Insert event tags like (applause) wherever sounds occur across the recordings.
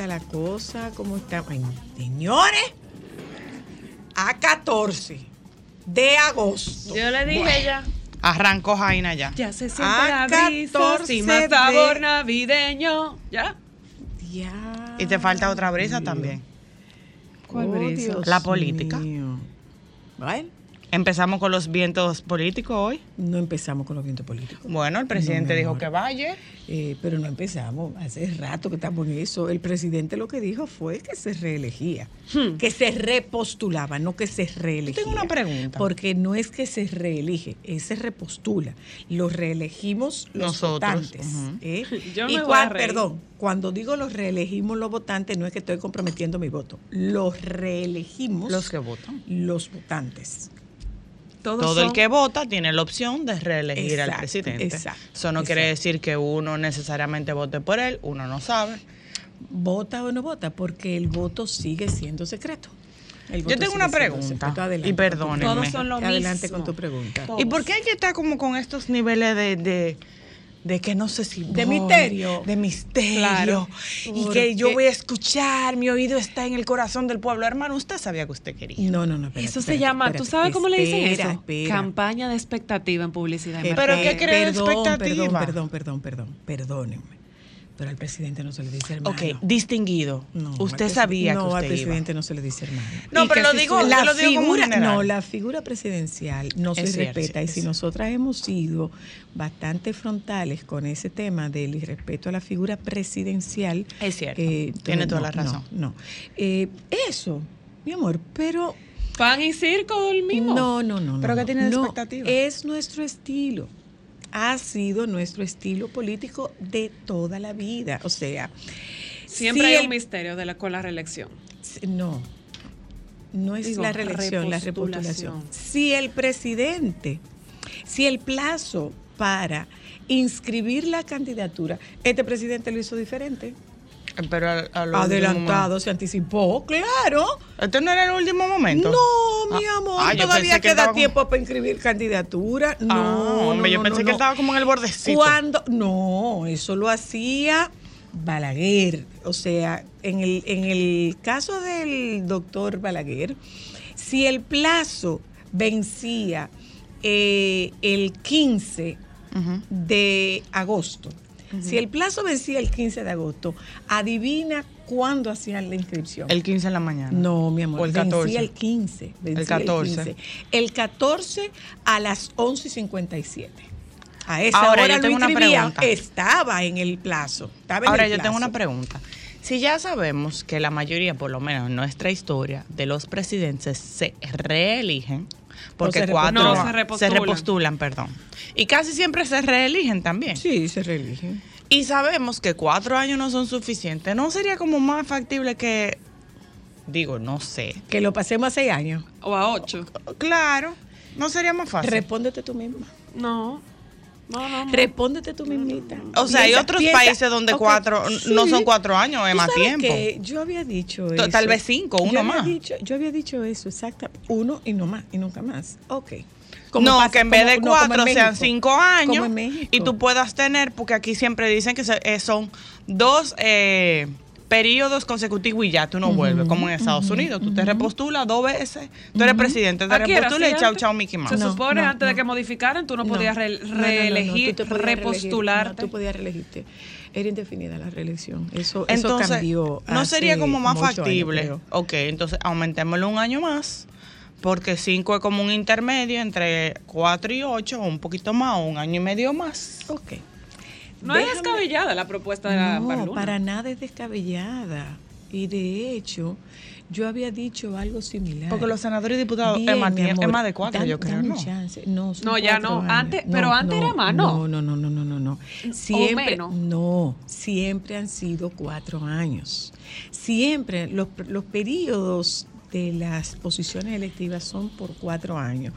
Está la cosa? ¿Cómo está? Ay, señores, a 14 de agosto. Yo le dije ya. Arrancó Jaina ya. Ya se siente A la brisa, 14 sin más de- sabor navideño. ¿Ya? Ya. Y te falta otra brisa también. ¿Cuál Oh, brisa? Dios La política. mío. Empezamos con los vientos políticos hoy. no empezamos con los vientos políticos. Bueno, el presidente No, dijo que vaya. Eh, pero no empezamos, hace rato que estamos en eso. El presidente lo que dijo fue que se reelegía, que se repostulaba, no que se reelegía. tengo una pregunta. Porque no es que se reelige, es se repostula. Lo reelegimos los Nosotros, votantes. ujú. ¿eh? (laughs) Yo y me voy a cua- reír. perdón, cuando digo los reelegimos los votantes, no es que estoy comprometiendo mi voto. Los reelegimos Los que votan. los votantes. Todos Todo el que vota tiene la opción de reelegir al presidente. exacto, Eso no quiere decir que uno necesariamente vote por él, uno no sabe. ¿Vota o no vota? Porque el voto sigue siendo secreto. Yo tengo una pregunta. Adelante y perdónenme. Todos son lo Adelante mismo. con tu pregunta. Todos. ¿Y por qué hay que estar como con estos niveles de, de, de que no sé si De voy, misterio. De misterio. Claro. Y que yo voy a escuchar, mi oído está en el corazón del pueblo. Hermano, usted sabía que usted quería. No, no, no. espérate, Eso se espérate, llama, ¿tú sabes cómo le dicen eso? espera. Campaña de expectativa en publicidad. y Eh, Pero. ¿qué crea perdón, expectativa? Perdón, perdón, perdón, perdón. Perdónenme. Pero al presidente no se le dice hermano. Ok, distinguido. No, usted al sabía no, que al usted iba. presidente no se le dice hermano. No, Y pero lo digo- la lo digo figura, no, la figura presidencial no se cierto, respeta sí, y si cierto. nosotras hemos sido bastante frontales con ese tema del irrespeto a la figura presidencial, Es cierto. eh, Tiene toda la razón. No, no. Eh, eso, mi amor, pero Pan y circo dormimos. no, no, no. ¿Pero no, qué tiene de no. expectativa? Es nuestro estilo. Ha sido nuestro estilo político de toda la vida. O sea, Siempre si hay el- un misterio de la, con la reelección. No, no es Digo, la reelección, la repostulación. repostulación. Si el presidente, si el plazo para inscribir la candidatura, este presidente lo hizo diferente. Pero a- a lo Adelantado, se anticipó, claro. ¿Este no era el último momento? No, mi Ah, amor, ah, todavía que queda como- tiempo para inscribir candidatura. No, Ah, hombre, no, yo no, pensé no, que no. estaba como en el bordecito. Cuando, no, eso lo hacía Balaguer. O sea, en el, en el caso del doctor Balaguer, si el plazo vencía eh, el 15 Ujú. de agosto, si el plazo vencía el 15 de agosto, adivina cuándo hacían la inscripción. El 15 en la mañana. No, mi amor. O el 14. Vencía el 15. vencía El 14. 15. El 14 a las 11.57. A esa Ahora, hora yo tengo lo una pregunta. Estaba en el plazo. en Ahora el yo tengo plazo. una pregunta. Si ya sabemos que la mayoría, por lo menos en nuestra historia, de los presidentes se reeligen, porque se cuatro. No, se se repostulan. repostulan, perdón. Y casi siempre se reeligen también. Sí, se reeligen. Y sabemos que cuatro años no son suficientes. ¿No sería como más factible que, digo, no sé. Que lo pasemos a seis años. O a ocho. Claro, no sería más fácil. Respóndete tú misma. No. No, no, no. Respóndete tú mismita. O sea, hay otros piensa- países donde cuatro no son cuatro años, es ¿Tú más tiempo. qué? Yo había dicho eso. tal vez cinco, uno Yo más. dicho- yo había dicho eso, exacta. Uno y no más, y nunca más. Ok. no, pasa- que en vez como- de no, cuatro sean cinco años y tú puedas tener, porque aquí siempre dicen que eh, son dos eh, periodos consecutivos y ya tú no vuelves, como en Estados Unidos. Tú te repostulas dos veces, tú eres presidente, te repostulas y chao, chao, Mickey Mouse. Se No, supone no, antes de que modificaran, tú no, No, podías re- no, no, no, no, reelegir, reelegir, repostularte. no, tú podías reelegirte. Era indefinida la reelección. Eso, eso Entonces, cambió. ¿no sería como más años, factible? creo. ok, entonces aumentémoslo un año más, porque cinco es como un intermedio entre cuatro y ocho, o un poquito más, o un año y medio más. Ok. No es descabellada la propuesta de la No, Barluna. para nada es descabellada. Y de hecho, yo había dicho algo similar. Porque los senadores y diputados Bien, es, más, es más de cuatro, yo creo, ¿no? chance. No, ya cuatro no. años. Antes- pero antes era más, ¿no? No, no, no, no, no, no. Siempre, menos. no, siempre han sido cuatro años. Siempre los, los periodos de las posiciones electivas son por cuatro años,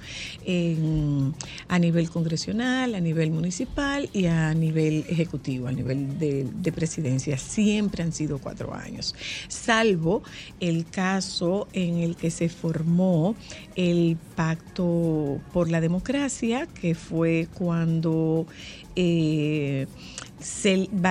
a nivel congresional, a nivel municipal y a nivel ejecutivo, a nivel de, de presidencia. Siempre han sido cuatro años, salvo el caso en el que se formó el Pacto por la Democracia, que fue cuando eh,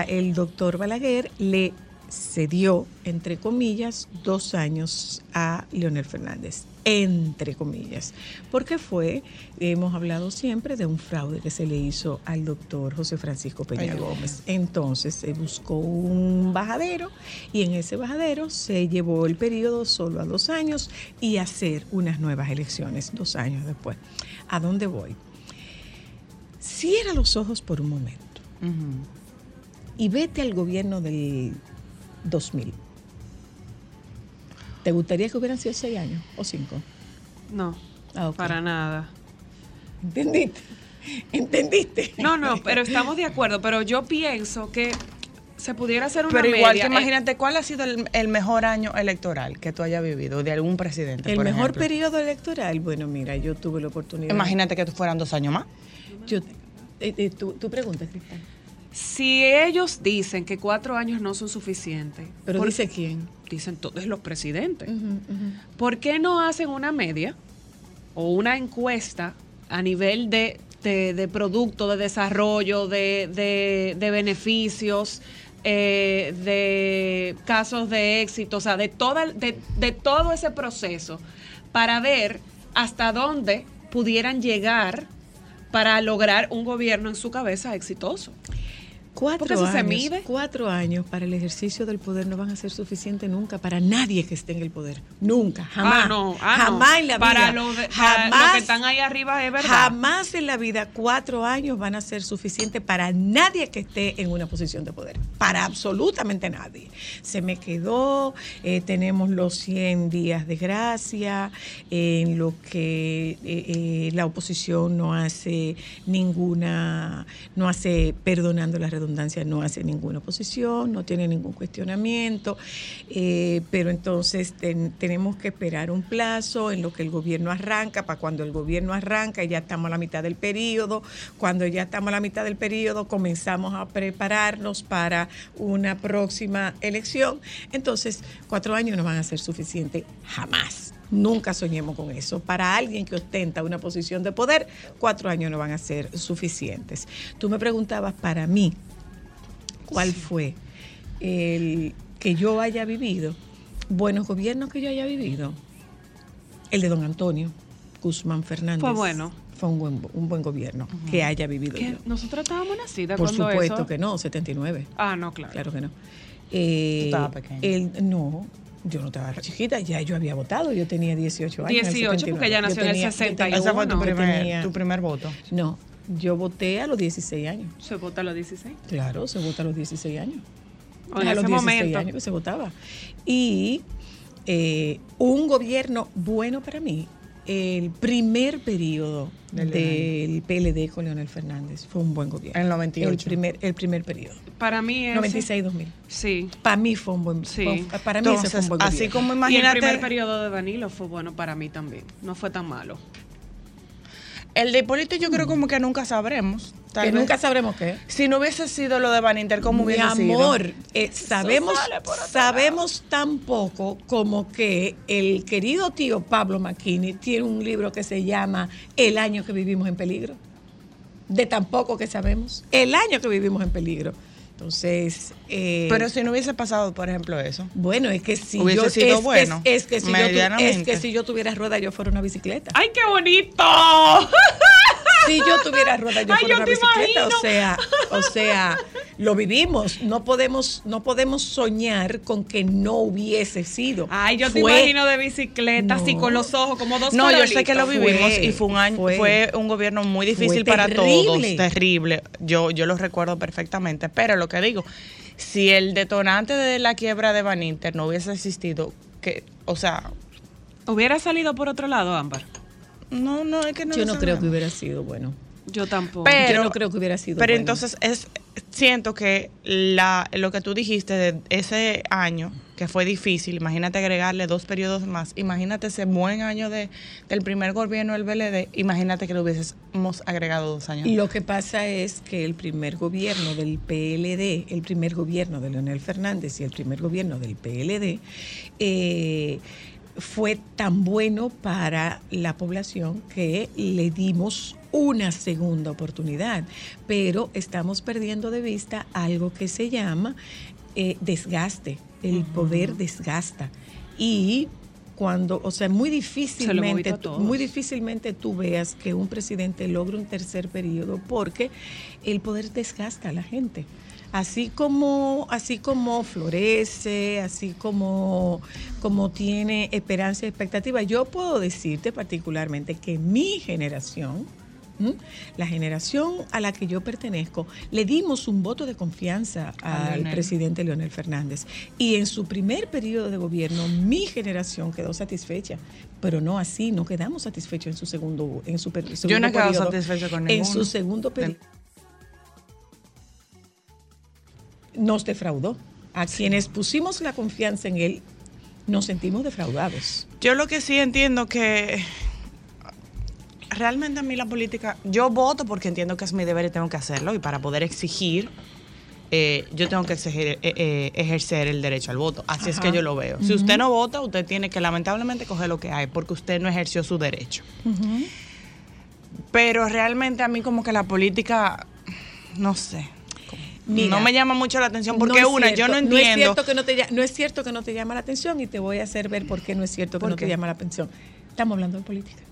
el doctor Balaguer le cedió, entre comillas, dos años a Leonel Fernández, entre comillas, porque fue, hemos hablado siempre de un fraude que se le hizo al doctor José Francisco Peña Gómez. Entonces se buscó un bajadero y en ese bajadero se llevó el periodo solo a dos años y hacer unas nuevas elecciones dos años después. ¿A dónde voy? Cierra los ojos por un momento y vete al gobierno del 2000. ¿Te gustaría que hubieran sido seis años o cinco? No, Ah, para nada. ¿Entendiste? ¿Entendiste? No, no, pero estamos de acuerdo. Pero yo pienso que se pudiera hacer una Pero igual media, que imagínate, ¿cuál ha sido el, el mejor año electoral que tú hayas vivido de algún presidente? El por mejor ejemplo? periodo electoral, bueno, mira, yo tuve la oportunidad. Imagínate que fueran dos años más. Yo, eh, eh, tú, tú preguntas, Cristal. Si ellos dicen que cuatro años no son suficientes, Pero por- dice quién. dicen todos los presidentes. ¿por qué no hacen una media o una encuesta a nivel de, de- de producto, de desarrollo, de, de- de beneficios, eh, de casos de éxito, o sea, de, toda, de, de todo ese proceso para ver hasta dónde pudieran llegar para lograr un gobierno en su cabeza exitoso? Cuatro años, se mide. cuatro años para el ejercicio del poder no van a ser suficientes nunca para nadie que esté en el poder. Nunca, jamás. Ah, no, ah, no. jamás en la vida. Para lo de- para jamás, lo que están ahí arriba es verdad. Jamás en la vida cuatro años van a ser suficientes para nadie que esté en una posición de poder. Para absolutamente nadie. Se me quedó, eh, tenemos los 100 días de gracia, en lo que eh, eh, la oposición no hace ninguna, no hace, perdonando la redundancia, no hace ninguna oposición, no tiene ningún cuestionamiento, eh, pero entonces ten- tenemos que esperar un plazo en lo que el gobierno arranca, para cuando el gobierno arranca ya estamos a la mitad del periodo, cuando ya estamos a la mitad del periodo comenzamos a prepararnos para una próxima elección, entonces cuatro años no van a ser suficientes jamás. Nunca soñemos con eso. Para alguien que ostenta una posición de poder, cuatro años no van a ser suficientes. Tú me preguntabas para mí, ¿cuál fue el que yo haya vivido? Buenos gobiernos que yo haya vivido. El de don Antonio Guzmán Fernández. Fue bueno. Fue un buen, un buen gobierno que haya vivido Que yo. nosotros estábamos nacidas Por cuando supuesto eso- que no, 79. Ah, no, claro. Claro que no. Eh, Tú estabas pequeña. el- no, yo no estaba chiquita, ya yo había votado, yo tenía 18 años. en el 18, porque ella 79. nació en el tenía- yo 61. Ese fue tu yo primer, tenía- tu primer voto. No, yo voté a los 16 años. Se vota a los 16. Claro, se vota a los 16 años. O en a los ese 16 momento. años que se votaba. Y eh, un gobierno bueno para mí, el primer periodo Del del PLD con Leonel Fernández fue un buen gobierno. El 98. El primer, el primer periodo. Para mí es. 96-2000. Sí. Para mí fue un buen Sí. fue- Para mí ese fue un Entonces, buen así gobierno. como Y el imagínate. primer periodo de Danilo fue bueno para mí también. No fue tan malo. El de Hipólito yo creo como que nunca sabremos. Tal que vez. nunca sabremos qué. Si no hubiese sido lo de Van Inter, ¿cómo Mi hubiese sido? amor, eh, sabemos, por otro sabemos tan poco como que el querido tío Pablo McKinney tiene un libro que se llama El año que vivimos en peligro. De tan poco que sabemos. El año que vivimos en peligro. Entonces, eh, Pero si no hubiese pasado, por ejemplo, eso. bueno, es que si Hubiese yo sido es, que- bueno, es, que si yo tu- es que si yo tuviera rueda yo fuera una bicicleta. ¡Ay, qué bonito! (laughs) Si yo tuviera ruedas, yo Ay, fuera yo una bicicleta. imagino. O sea, o sea, lo vivimos. No podemos, no podemos soñar con que no hubiese sido. Ay, yo te imagino de bicicleta, así No. con los ojos, como dos No, yo sé que lo vivimos Fue, y fue un año, fue. fue, un gobierno muy difícil para terrible. todos, terrible. Yo, yo lo recuerdo perfectamente. Pero lo que digo, si el detonante de la quiebra de Van Inter no hubiese existido, que, o sea, ¿Hubiera salido por otro lado, Ámbar? No, no, es que no Yo lo no creo que hubiera sido bueno. Yo tampoco. Pero- yo no creo que hubiera sido Pero bueno. entonces es siento que la, lo que tú dijiste de ese año que fue difícil, imagínate agregarle dos periodos más, imagínate ese buen año de, del primer gobierno del BLD, imagínate que le hubiésemos agregado dos años. Lo que pasa es que el primer gobierno del PLD, el primer gobierno de Leonel Fernández y el primer gobierno del PLD eh, fue tan bueno para la población que le dimos una segunda oportunidad, pero estamos perdiendo de vista algo que se llama eh, desgaste. El poder desgasta. Y cuando, o sea, muy difícilmente, muy difícilmente tú veas que un presidente logre un tercer periodo porque el poder desgasta a la gente. Así como, así como florece, así como, como tiene esperanza y expectativa. Yo puedo decirte particularmente que mi generación, la generación a la que yo pertenezco, le dimos un voto de confianza al Leonel. presidente Leonel Fernández. Y en su primer periodo de gobierno, mi generación quedó satisfecha. Pero no así, no quedamos satisfechos en su segundo, en su segundo Yo no he quedado periodo. satisfecho con En ninguno. su segundo periodo. Nos defraudó. A quienes pusimos la confianza en él, nos sentimos defraudados. Yo lo que sí entiendo que realmente a mí la política, yo voto porque entiendo que es mi deber y tengo que hacerlo y para poder exigir, eh, yo tengo que exigir, eh, eh, ejercer el derecho al voto. Así es que yo lo veo. Si usted no vota, usted tiene que lamentablemente coger lo que hay porque usted no ejerció su derecho. Pero realmente a mí como que la política, no sé. Mira, no me llama mucho la atención porque una, yo no entiendo. es, cierto que no, te, no es cierto que no te llama la atención y te voy a hacer ver por qué no es cierto que ¿Por no qué? te llama la atención. Estamos hablando de política.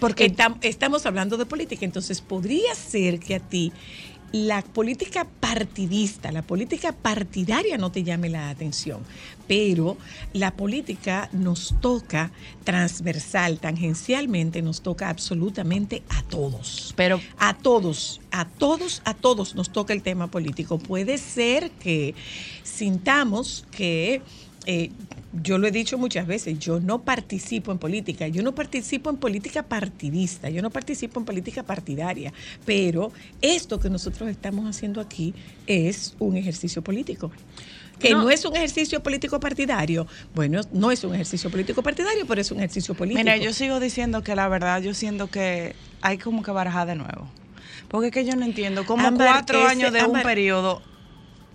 porque Estam- estamos hablando de política, entonces podría ser que a ti la política partidista, la política partidaria no te llame la atención, pero la política nos toca transversal, tangencialmente, nos toca absolutamente a todos. Pero- a todos, a todos, a todos nos toca el tema político. Puede ser que sintamos que eh, yo lo he dicho muchas veces, yo no participo en política, yo no participo en política partidista, yo no participo en política partidaria, pero esto que nosotros estamos haciendo aquí es un ejercicio político. Que no, No. es un ejercicio político partidario. Bueno, no es un ejercicio político partidario, pero es un ejercicio político. Mira, yo sigo diciendo que la verdad, yo siento que hay como que barajar de nuevo. Porque es que yo no entiendo cómo cuatro ese- años de un periodo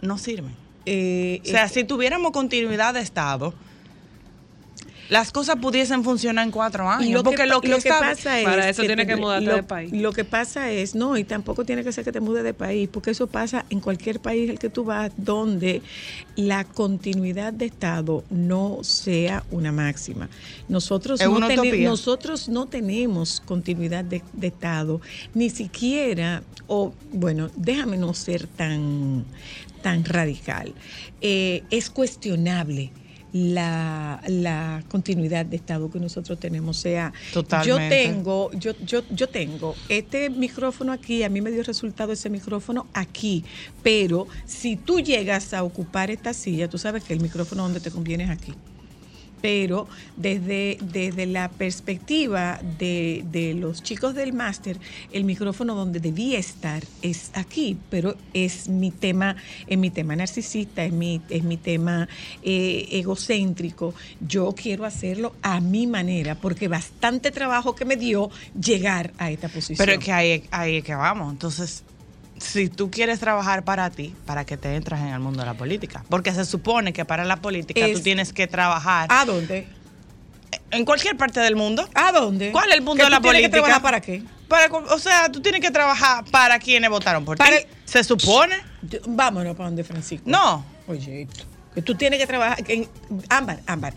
no sirven. Eh, O sea, este- si tuviéramos continuidad de Estado, las cosas pudiesen funcionar en cuatro años. Lo que porque lo que, lo que está- pasa es Para eso que te- mudarte lo- de país. Lo que pasa es, no, y tampoco tiene que ser que te mudes de país, porque eso pasa en cualquier país al que tú vas donde la continuidad de Estado no sea una máxima. Nosotros, Es no, utopía. nosotros no tenemos continuidad de, de Estado, ni siquiera, o bueno, déjame no ser tan, tan radical. Eh, es cuestionable la, la continuidad de Estado que nosotros tenemos. O sea, yo Totalmente. tengo, yo, yo, yo tengo este micrófono aquí, a mí me dio resultado ese micrófono aquí, pero si tú llegas a ocupar esta silla, tú sabes que el micrófono donde te conviene es aquí. Pero desde, desde la perspectiva de, de los chicos del máster, el micrófono donde debía estar es aquí, pero es mi tema, es mi tema narcisista, es mi, es mi tema eh, egocéntrico. Yo quiero hacerlo a mi manera, porque bastante trabajo que me dio llegar a esta posición. Pero es que ahí, ahí es que vamos. Entonces, si tú quieres trabajar para ti, ¿para que te entras en el mundo de la política? Porque se supone que para la política Es- tú tienes que trabajar ¿A dónde? en cualquier parte del mundo. ¿A dónde? ¿Cuál es el mundo ¿Que de la tú tienes que política? trabajar para qué? Para, o sea, tú tienes que trabajar para quienes votaron por ti. Se supone. Yo- Vámonos para donde Francisco. No. Oye, tú tienes que trabajar. En, ámbar, ámbar.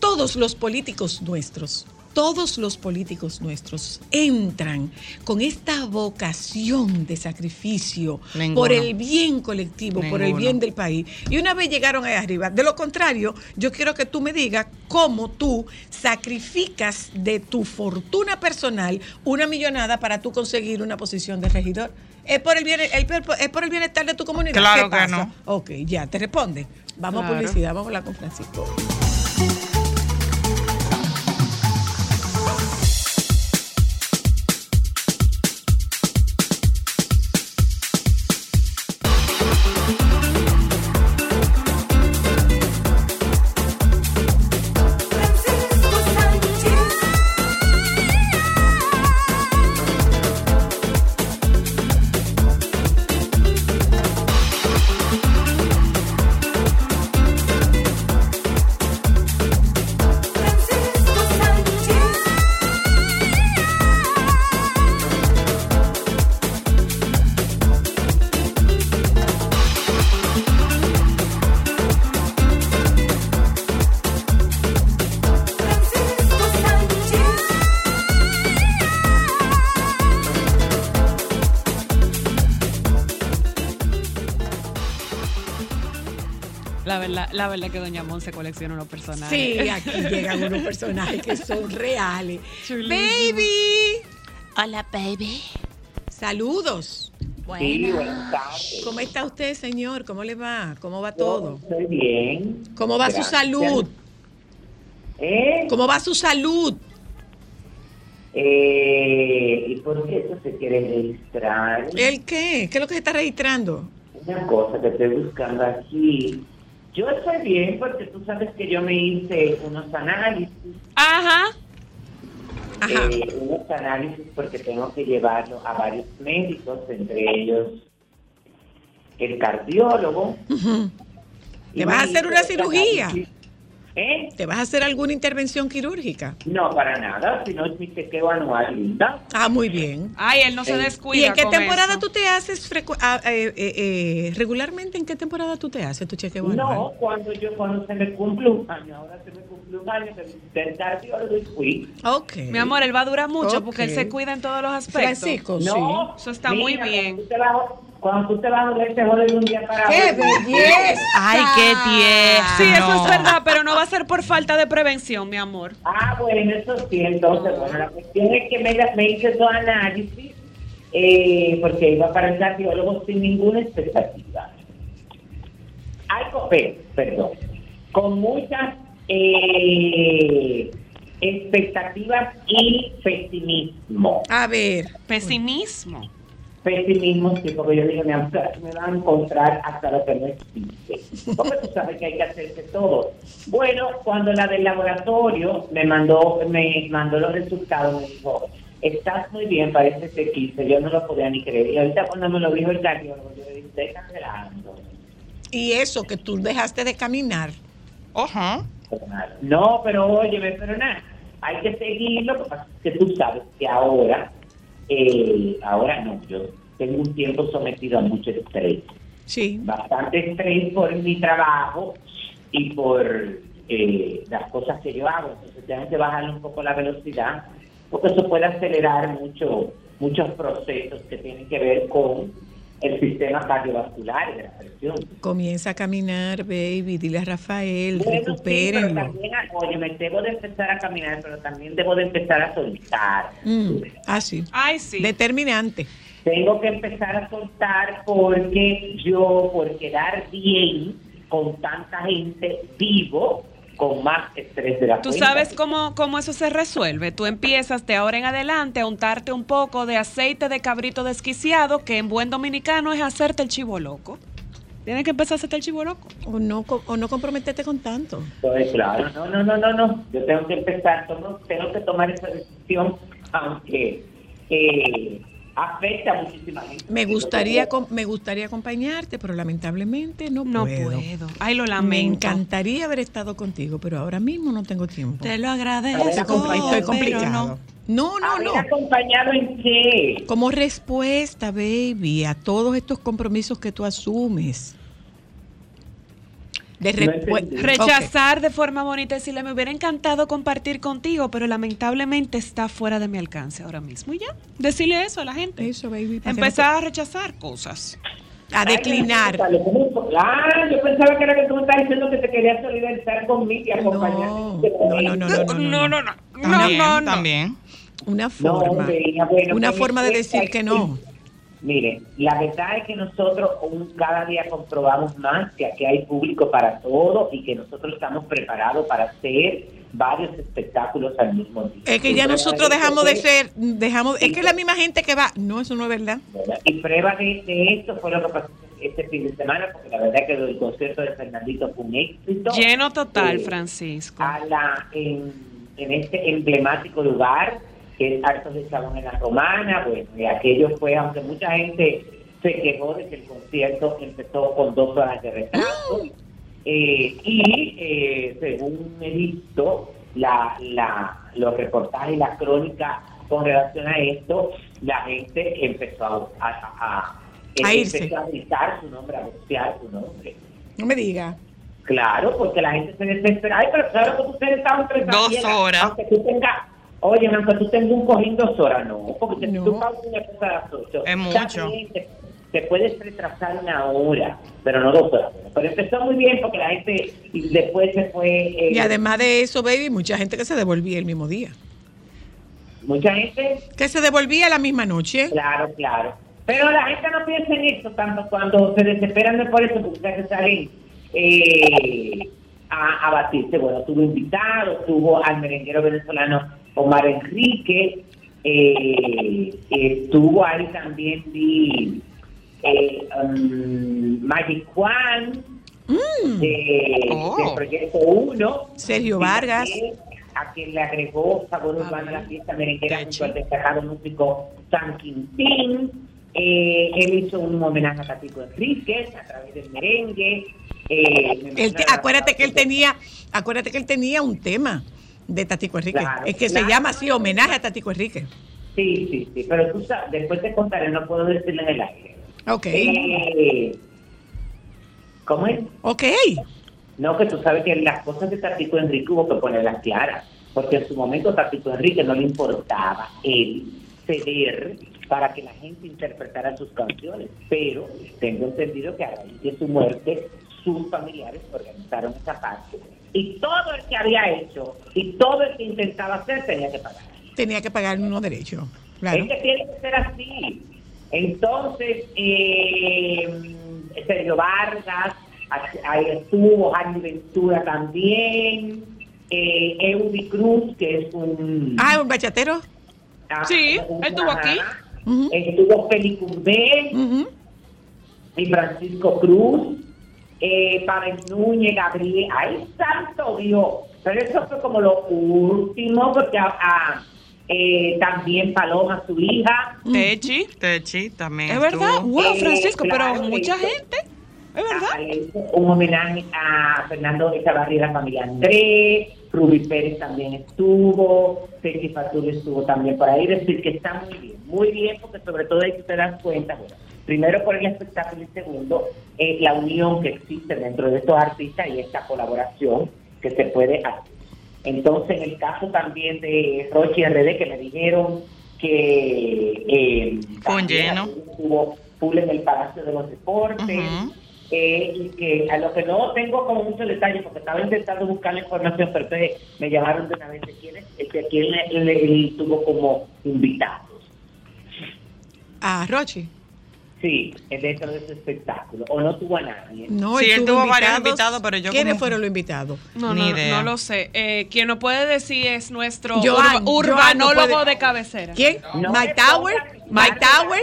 Todos los políticos nuestros, todos los políticos nuestros entran con esta vocación de sacrificio Ninguno. por el bien colectivo, por el bien del país. Y una vez llegaron ahí arriba. De lo contrario, yo quiero que tú me digas cómo tú sacrificas de tu fortuna personal una millonada para tú conseguir una posición de regidor. ¿Es por el, bien, el- es por el bienestar de tu comunidad? Claro ¿Qué que pasa? no. Ok, ya, te responde. Vamos a publicidad, vamos a hablar con. Francisco La verdad, que Doña Monse colecciona unos personajes. Sí, aquí llegan unos personajes que son reales. Chulísimo. Baby, Hola, baby. saludos. Sí, buenas tardes. ¿Cómo está usted, señor? ¿Cómo le va? ¿Cómo va todo? Estoy bien. ¿Cómo va su salud? ¿Eh? ¿Cómo va su salud? Eh, ¿Y por qué eso se quiere registrar? ¿El qué? ¿Qué es lo que se está registrando? Una cosa que estoy buscando aquí. Yo estoy bien porque tú sabes que yo me hice unos análisis. Ajá. Ajá. eh, unos análisis porque tengo que llevarlo a varios médicos, entre ellos el cardiólogo. ¿Te vas a hacer una cirugía? análisis. ¿Eh? ¿Te vas a hacer alguna intervención quirúrgica? No, para nada, sino es mi chequeo anual, linda. Ah, muy bien. Ay, él no se descuida. ¿Y en qué con temporada eso. tú te haces frecu- ah, eh, eh, eh, regularmente? ¿En qué temporada tú te haces tu chequeo No, anual? cuando yo cuando se me cumple un año, ahora se me cumple un año, que visité el cardiólogo y fui. Ok. Mi amor, él va a durar mucho Ok. porque él se cuida en todos los aspectos. Francisco, No, Eso está muy bien. Tú te vas, cuando tú te vas a joder, te jodes de un día para sí. ¡Qué otro. belleza! Ay, qué tierno. Sí, eso es verdad, pero no va a ser por falta de prevención, mi amor. Ah, bueno, eso sí, entonces, bueno, la cuestión es que me, me hice todo análisis, eh, porque iba para el cardiólogo sin ninguna expectativa. Pe- perdón, con muchas eh, expectativas y pesimismo. A ver. Pesimismo. Pesimismo, sí, porque yo digo, me, me van a encontrar hasta lo que no existe. Porque tú sabes que hay que hacerse todo. Bueno, cuando la del laboratorio me mandó, me mandó los resultados, me dijo, estás muy bien para este T15, yo no lo podía ni creer. Y ahorita cuando me lo dijo el cardiólogo, yo le dije, estoy exagerando. Y eso que tú dejaste de caminar. Ajá. No, pero óyeme, pero nada, hay que seguirlo, lo que pasa es que tú sabes que ahora, eh, ahora no, yo tengo un tiempo sometido a mucho estrés, Sí. bastante estrés por mi trabajo y por eh, las cosas que yo hago, entonces tengo que bajarle un poco la velocidad, porque eso puede acelerar mucho muchos procesos que tienen que ver con el sistema cardiovascular y de la presión. Comienza a caminar, baby. Dile a Rafael, Bueno, sí, pero recupérenlo. también, oye, me debo de empezar a caminar, pero también debo de empezar a soltar. Mm, Ah, sí. Ay, sí. Determinante. Tengo que empezar a soltar porque yo, por quedar bien con tanta gente, vivo con más estrés de la Tú cuenta. sabes cómo, cómo eso se resuelve. Tú empiezas de ahora en adelante a untarte un poco de aceite de cabrito desquiciado, que en buen dominicano es hacerte el chivo loco. Tienes que empezar a hacerte el chivo loco. O no, co- o no comprometerte con tanto. Pues claro, no, no, no, no, no. Yo tengo que empezar, tomo- tengo que tomar esa decisión, aunque eh, afecta a muchísima gente. Me gustaría, com- me gustaría acompañarte, pero lamentablemente no, No puedo. puedo. Ay, lo Me lamento. encantaría haber estado contigo, pero ahora mismo no tengo tiempo. Te lo agradezco. compli- estoy complicado. no. No, no, ¿Haber no. acompañado en qué? Como respuesta, baby, a todos estos compromisos que tú asumes. De No. Ok. Rechazar de forma bonita y decirle, me hubiera encantado compartir contigo, pero lamentablemente está fuera de mi alcance ahora mismo. Y ya, decirle eso a la gente. Eso, baby. Empezar a rechazar cosas. a declinar. Ah, yo pensaba que era que tú me estabas diciendo que te querías solidarizar conmigo y acompañarme. No, no, no, no, no, no, no, no. También, no, no. también. Una forma. Una pues, forma de decir que no. Mire, la verdad es que nosotros un- cada día comprobamos más que aquí hay público para todo y que nosotros estamos preparados para hacer varios espectáculos al mismo tiempo. Es que ya nosotros dejamos de ser, dejamos, es que es la misma gente que va. No, eso no es verdad. Y prueba de, de esto fue lo que pasó este fin de semana, porque la verdad es que el concierto de Fernandito fue un éxito. Lleno total, Eh, Francisco. a la, en, en este emblemático lugar, que es Arcos de Chabón en la Romana. Bueno, y aquello fue, aunque mucha gente se quejó de que el concierto empezó con dos horas de retraso. eh, y eh, según he visto, la, la, los reportajes y la crónica con relación a esto, la gente empezó a, a, a- A irse. empezó a gritar su nombre, a vocear su nombre. No me diga. Claro, porque la gente se desespera. Ay, pero claro que ustedes estaban Dos horas. Aunque tú tengas, oye, aunque tú tengas un cojín dos horas, no. Porque si No. tú pagas una cosa a las ocho, Es mucho. Te, te puedes retrasar una hora, pero no dos horas. Pero empezó muy bien porque la gente después se fue. eh, Y además de eso, baby, mucha gente que se devolvía el mismo día. Mucha gente Que se devolvía la misma noche. Claro, claro. Pero la gente no piensa en eso tanto cuando se desesperan de por eso, porque ustedes salen eh, a, a batirse. Bueno, tuvo invitados, tuvo al merenguero venezolano Omar Enrique, eh, estuvo ahí también vi, eh, um, Magic Juan, de, Oh. del Proyecto 1. Sergio Vargas. también A quien le agregó sabor urbano a la fiesta merenguera junto al destacado músico San Quintín. Eh, él hizo un homenaje a Tatico Enríquez a través del merengue. Eh, Él acuérdate que él tenía, acuérdate que él tenía un tema de Tatico Enrique. Claro, es que se llama así, homenaje a Tatico Enrique. Sí, sí, sí, pero tú sabes, después te contaré, no puedo decirle en el aire. Ok. Eh, ¿Cómo es? Ok. No, que tú sabes que las cosas de Tatico Enrique hubo que ponerlas claras, porque en su momento Tatico Enrique no le importaba él ceder para que la gente interpretara sus canciones, pero tengo entendido que a raíz de su muerte sus familiares organizaron esa parte y todo el que había hecho y todo el que intentaba hacer tenía que pagar. Tenía que pagar unos derechos. Claro. Es que tiene que ser así. Entonces, eh, Sergio Vargas, ahí estuvo, Jaime Ventura también, eh, Eudy Cruz, que es un... Ah, un bachatero. ah, Sí, él estuvo aquí. Estuvo Félix Cumbé Ujú. y Francisco Cruz, eh, Pavel Núñez, Gabriel, ¡ay, santo Dios! Pero eso fue como lo último, porque ah, ah, eh, también Paloma, su hija, Techi. Techi también. Es verdad, wow, Eh, Francisco, claro, pero mucha eso. gente. Es verdad. Ah, un homenaje a Fernando Echavarri y la familia Andrés, Ruby Pérez también estuvo, Techi Fatul estuvo también por ahí, es decir, que está muy bien, muy bien, porque sobre todo hay que te das cuenta, bueno, primero por el espectáculo y segundo, eh, la unión que existe dentro de estos artistas y esta colaboración que se puede hacer. Entonces, en el caso también de Rochi RD, que me dijeron que eh, lleno. estuvo full en el Palacio de los Deportes, eh, y que a lo que no tengo como muchos detalles, porque estaba intentando buscar la información, pero entonces me llamaron de una vez de quién es, que quién le- le- tuvo como invitados. Ah, Rochi. Sí, dentro de ese espectáculo. O no tuvo a nadie. No, Sí, él tuvo varios invitados, pero yo ¿Quiénes como- fueron los invitados? No, Ni no, idea. no lo sé. Eh, quien nos puede decir es nuestro Joan, urba- Joan no urbanólogo puede- de cabecera. ¿Quién? No Mike Tower. Mike Tower.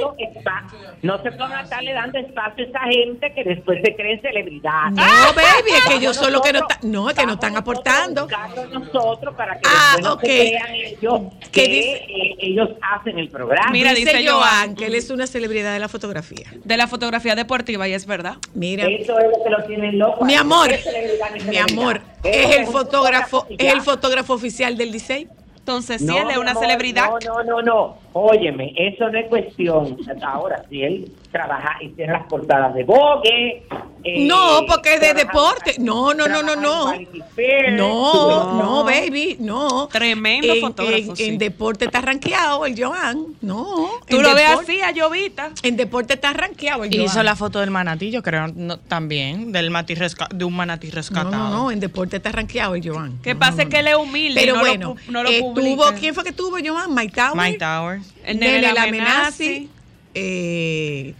No se pongan a estarle dando espacio a esa gente que después se creen celebridad. No, baby, es que ellos son los que no están, no, es que no están aportando. nosotros para que Ah, después no ok. se crean ellos ¿Qué que dice? eh, ellos hacen el programa. Mira, dice dice Joan Joan. que él es una celebridad de la fotografía. De la fotografía deportiva, y es verdad. Mira, Eso es lo que lo tienen loco. mi amor, ¿Qué celebridad ni mi amor, es el fotógrafo, es el fotógrafo oficial del Licey. Entonces, si No, él es una amor, celebridad. No, no, no, no. Óyeme, eso no es cuestión. Ahora, si él trabaja, hiciera las portadas de Vogue. eh, No, porque es de deporte. No, no, no, no, no. Fair. No, no, baby, no. Tremendo en, fotógrafo, En, sí. en deporte está rankeado el Joan. No. Tú lo ves así, a Llovita. En deporte está rankeado el Y Joan. hizo la foto del manatí, yo creo, no, también, del matí resca- de un manatí rescatado. no, no, en deporte está rankeado el Joan. Que No, pasa no, que él es humilde. Pero no bueno, lo, lo eh, publica. tuvo, ¿quién fue que tuvo Joan? Mike Tower. Mike Towers. El Nene. Eh,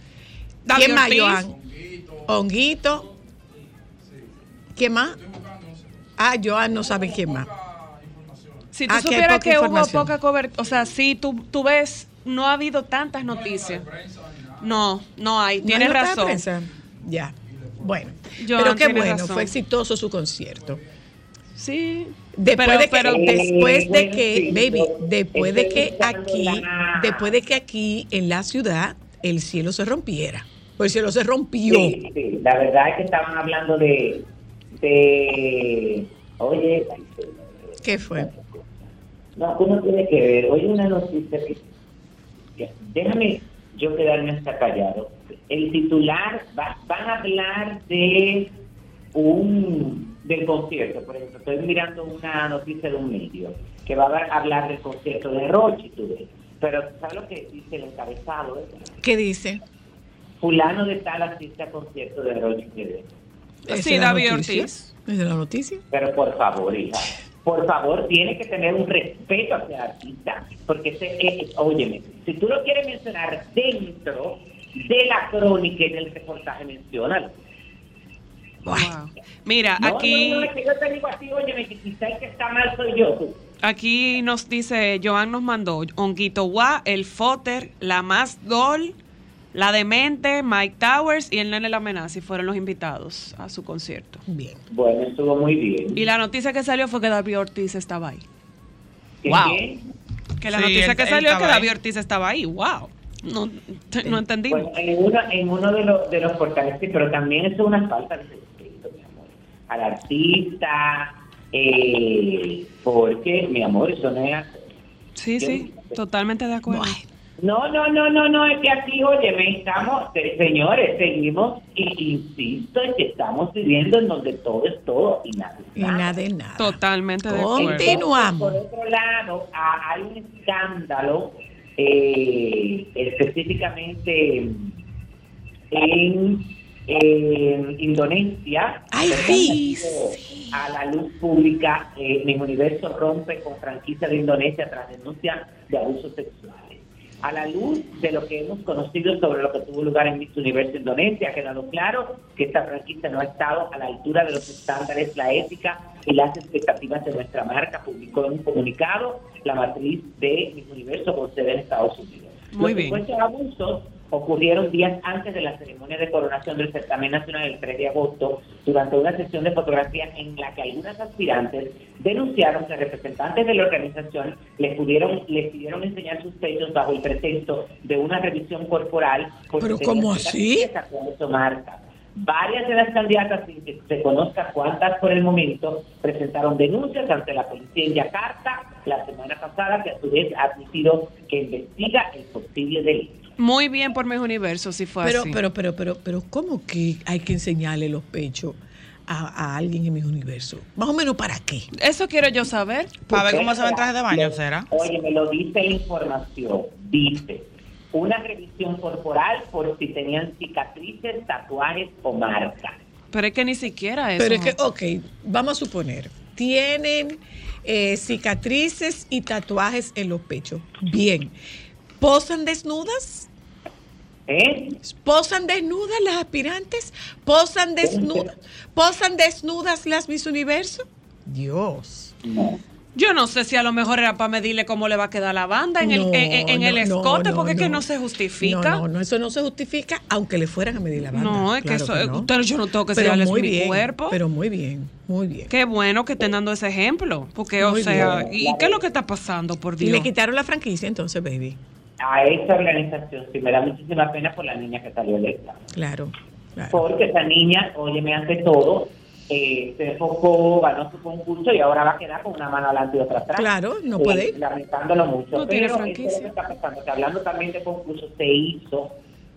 ¿Quién más. Joan? Honguito. ¿Quién más? Ah, Joan no sabe quién más. Si tú Ah, supieras que hubo poca cobertura, o sea, si tú, tú ves, no ha habido tantas noticias. No, no hay, ¿No tienes hay razón. Ya. Bueno. Joan, pero qué bueno, razón. fue exitoso su concierto. Sí. Después Pero- de que, pero- después de que, baby, después de que aquí, después de que aquí en la ciudad el cielo se rompiera. Pues el cielo se rompió. Sí, sí, la verdad es que estaban hablando de. de oye, ¿Qué fue? no, tú no tienes que ver. Oye, una noticia que. Déjame yo quedarme hasta callado. El titular, va- van a hablar de un. Del concierto, por ejemplo. Estoy mirando una noticia de un medio que va a hablar del concierto de Rochi, tú ves. Pero, ¿sabes lo que dice el encabezado? eh? ¿Qué dice? Fulano de tal asiste a concierto de Rochi Sí, es David. Ortiz. ¿Esa es la noticia? Pero por favor, hija, por favor, tiene que tener un respeto hacia el artista. Porque, ese, eh, óyeme, si tú lo quieres mencionar dentro de la crónica y del reportaje, menciónalo. Wow. Mira, No, aquí, no, no, es que yo te digo así, óyeme, que quizá el que está mal soy yo. aquí nos dice, Joan nos mandó, Honguito Guá, el Foter, la Más Dol, la Demente, Mike Towers y el Nene Lamenazi fueron los invitados a su concierto. Bien. Bueno, estuvo muy bien. Y la noticia que salió fue que David Ortiz estaba ahí. ¿Qué, wow. Que la Sí, noticia él- que salió es que David ahí. Ortiz estaba ahí. Wow. No, no entendimos. Bueno, en uno, en uno de, los, de los portales, sí, pero también eso es una falta de al artista, eh, porque, mi amor, eso no es... Sí, sí, totalmente de acuerdo. No, no, no, no, no, es que aquí, oye, estamos, se- señores, seguimos, y insisto, en que estamos viviendo en donde todo es todo y nada es Y nada de nada. Totalmente de acuerdo. Continuamos. Por otro lado, a- hay un escándalo eh, específicamente en, en Indonesia. Ay, sí, A la luz pública, eh, Miss Universo rompe con franquicia de Indonesia tras denuncia de abusos sexuales. A la luz de lo que hemos conocido sobre lo que tuvo lugar en Miss Universo Indonesia, ha quedado claro que esta franquicia no ha estado a la altura de los estándares, la ética y las expectativas de nuestra marca, publicó en un comunicado la matriz de Miss Universo con sede en Estados Unidos. Muy Los bien. abusos ocurrieron días antes de la ceremonia de coronación del certamen nacional el 3 de agosto, durante una sesión de fotografía en la que algunas aspirantes denunciaron que representantes de la organización les pudieron les pidieron enseñar sus pechos bajo el pretexto de una revisión corporal. ¿Pero cómo así? marca. Varias de las candidatas, sin que se conozca cuántas por el momento, presentaron denuncias ante la policía en Yakarta la semana pasada, que a su vez ha admitido que investiga el posible delito. Muy bien por mis universos, si fue Pero, así. pero, pero, pero, pero, ¿cómo que hay que enseñarle los pechos a, a alguien en mis universos? Más o menos para qué. Eso quiero yo saber. Para ver cómo se va en traje de baño, ¿será? Oye, me lo dice la información. Dice, una revisión corporal por si tenían cicatrices, tatuajes o marcas. Pero es que ni siquiera eso. Pero es que, ok, vamos a suponer, tienen eh, cicatrices y tatuajes en los pechos. Bien. ¿Posan desnudas? ¿Eh? ¿Posan desnudas las aspirantes? ¿Posan desnudas? ¿Posan desnudas las Miss Universo? Dios. No. Yo no sé si a lo mejor era para medirle cómo le va a quedar la banda en el, en, el escote, no, porque es que no. se justifica. No, no, no, eso no se justifica, aunque le fueran a medir la banda. No, es que Claro eso- eh, no. pero yo no tengo que enseñarles muy mi bien, cuerpo. Pero muy bien, muy bien. Qué bueno que estén dando ese ejemplo. Porque, o sea, bien. ¿y qué es lo que está pasando, por Y Dios? le quitaron la franquicia entonces, baby. A esa organización sí me da muchísima pena por la niña que salió electa. Claro, claro. Porque esa niña, óyeme, ante todo, eh, se enfocó, ganó su concurso y ahora va a quedar con una mano adelante y otra atrás. Claro, no Eh, puede. Lamentándolo mucho. No tiene pero está pasando, que hablando también de concursos, se hizo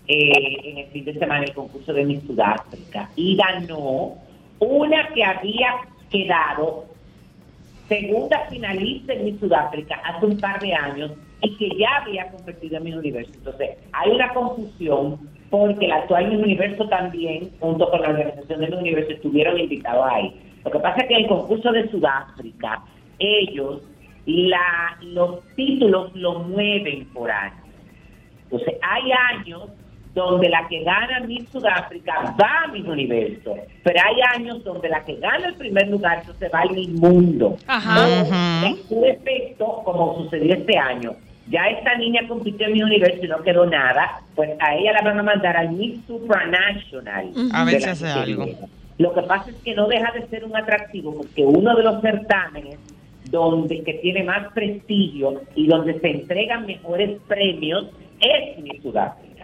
eh, en el fin de semana el concurso de Miss Sudáfrica y ganó una que había quedado segunda finalista en Miss Sudáfrica hace un par de años y que ya había competido en Miss Universo. Entonces, hay una confusión porque el actual Miss Universo también, junto con la organización de Miss Universo, estuvieron invitados ahí. Lo que pasa es que en el concurso de Sudáfrica, ellos, la, los títulos lo mueven por año. Entonces, hay años donde la que gana Miss Sudáfrica va a Miss Universo, pero hay años donde la que gana el primer lugar entonces va al Miss Mundo. Ajá. En su efecto, como sucedió este año, ya esta niña compitió en Miss Universo y no quedó nada, pues a ella la van a mandar al Miss Supranational. A ver si hace algo. Lo que pasa es que no deja de ser un atractivo porque uno de los certámenes donde que tiene más prestigio y donde se entregan mejores premios es Miss Sudáfrica.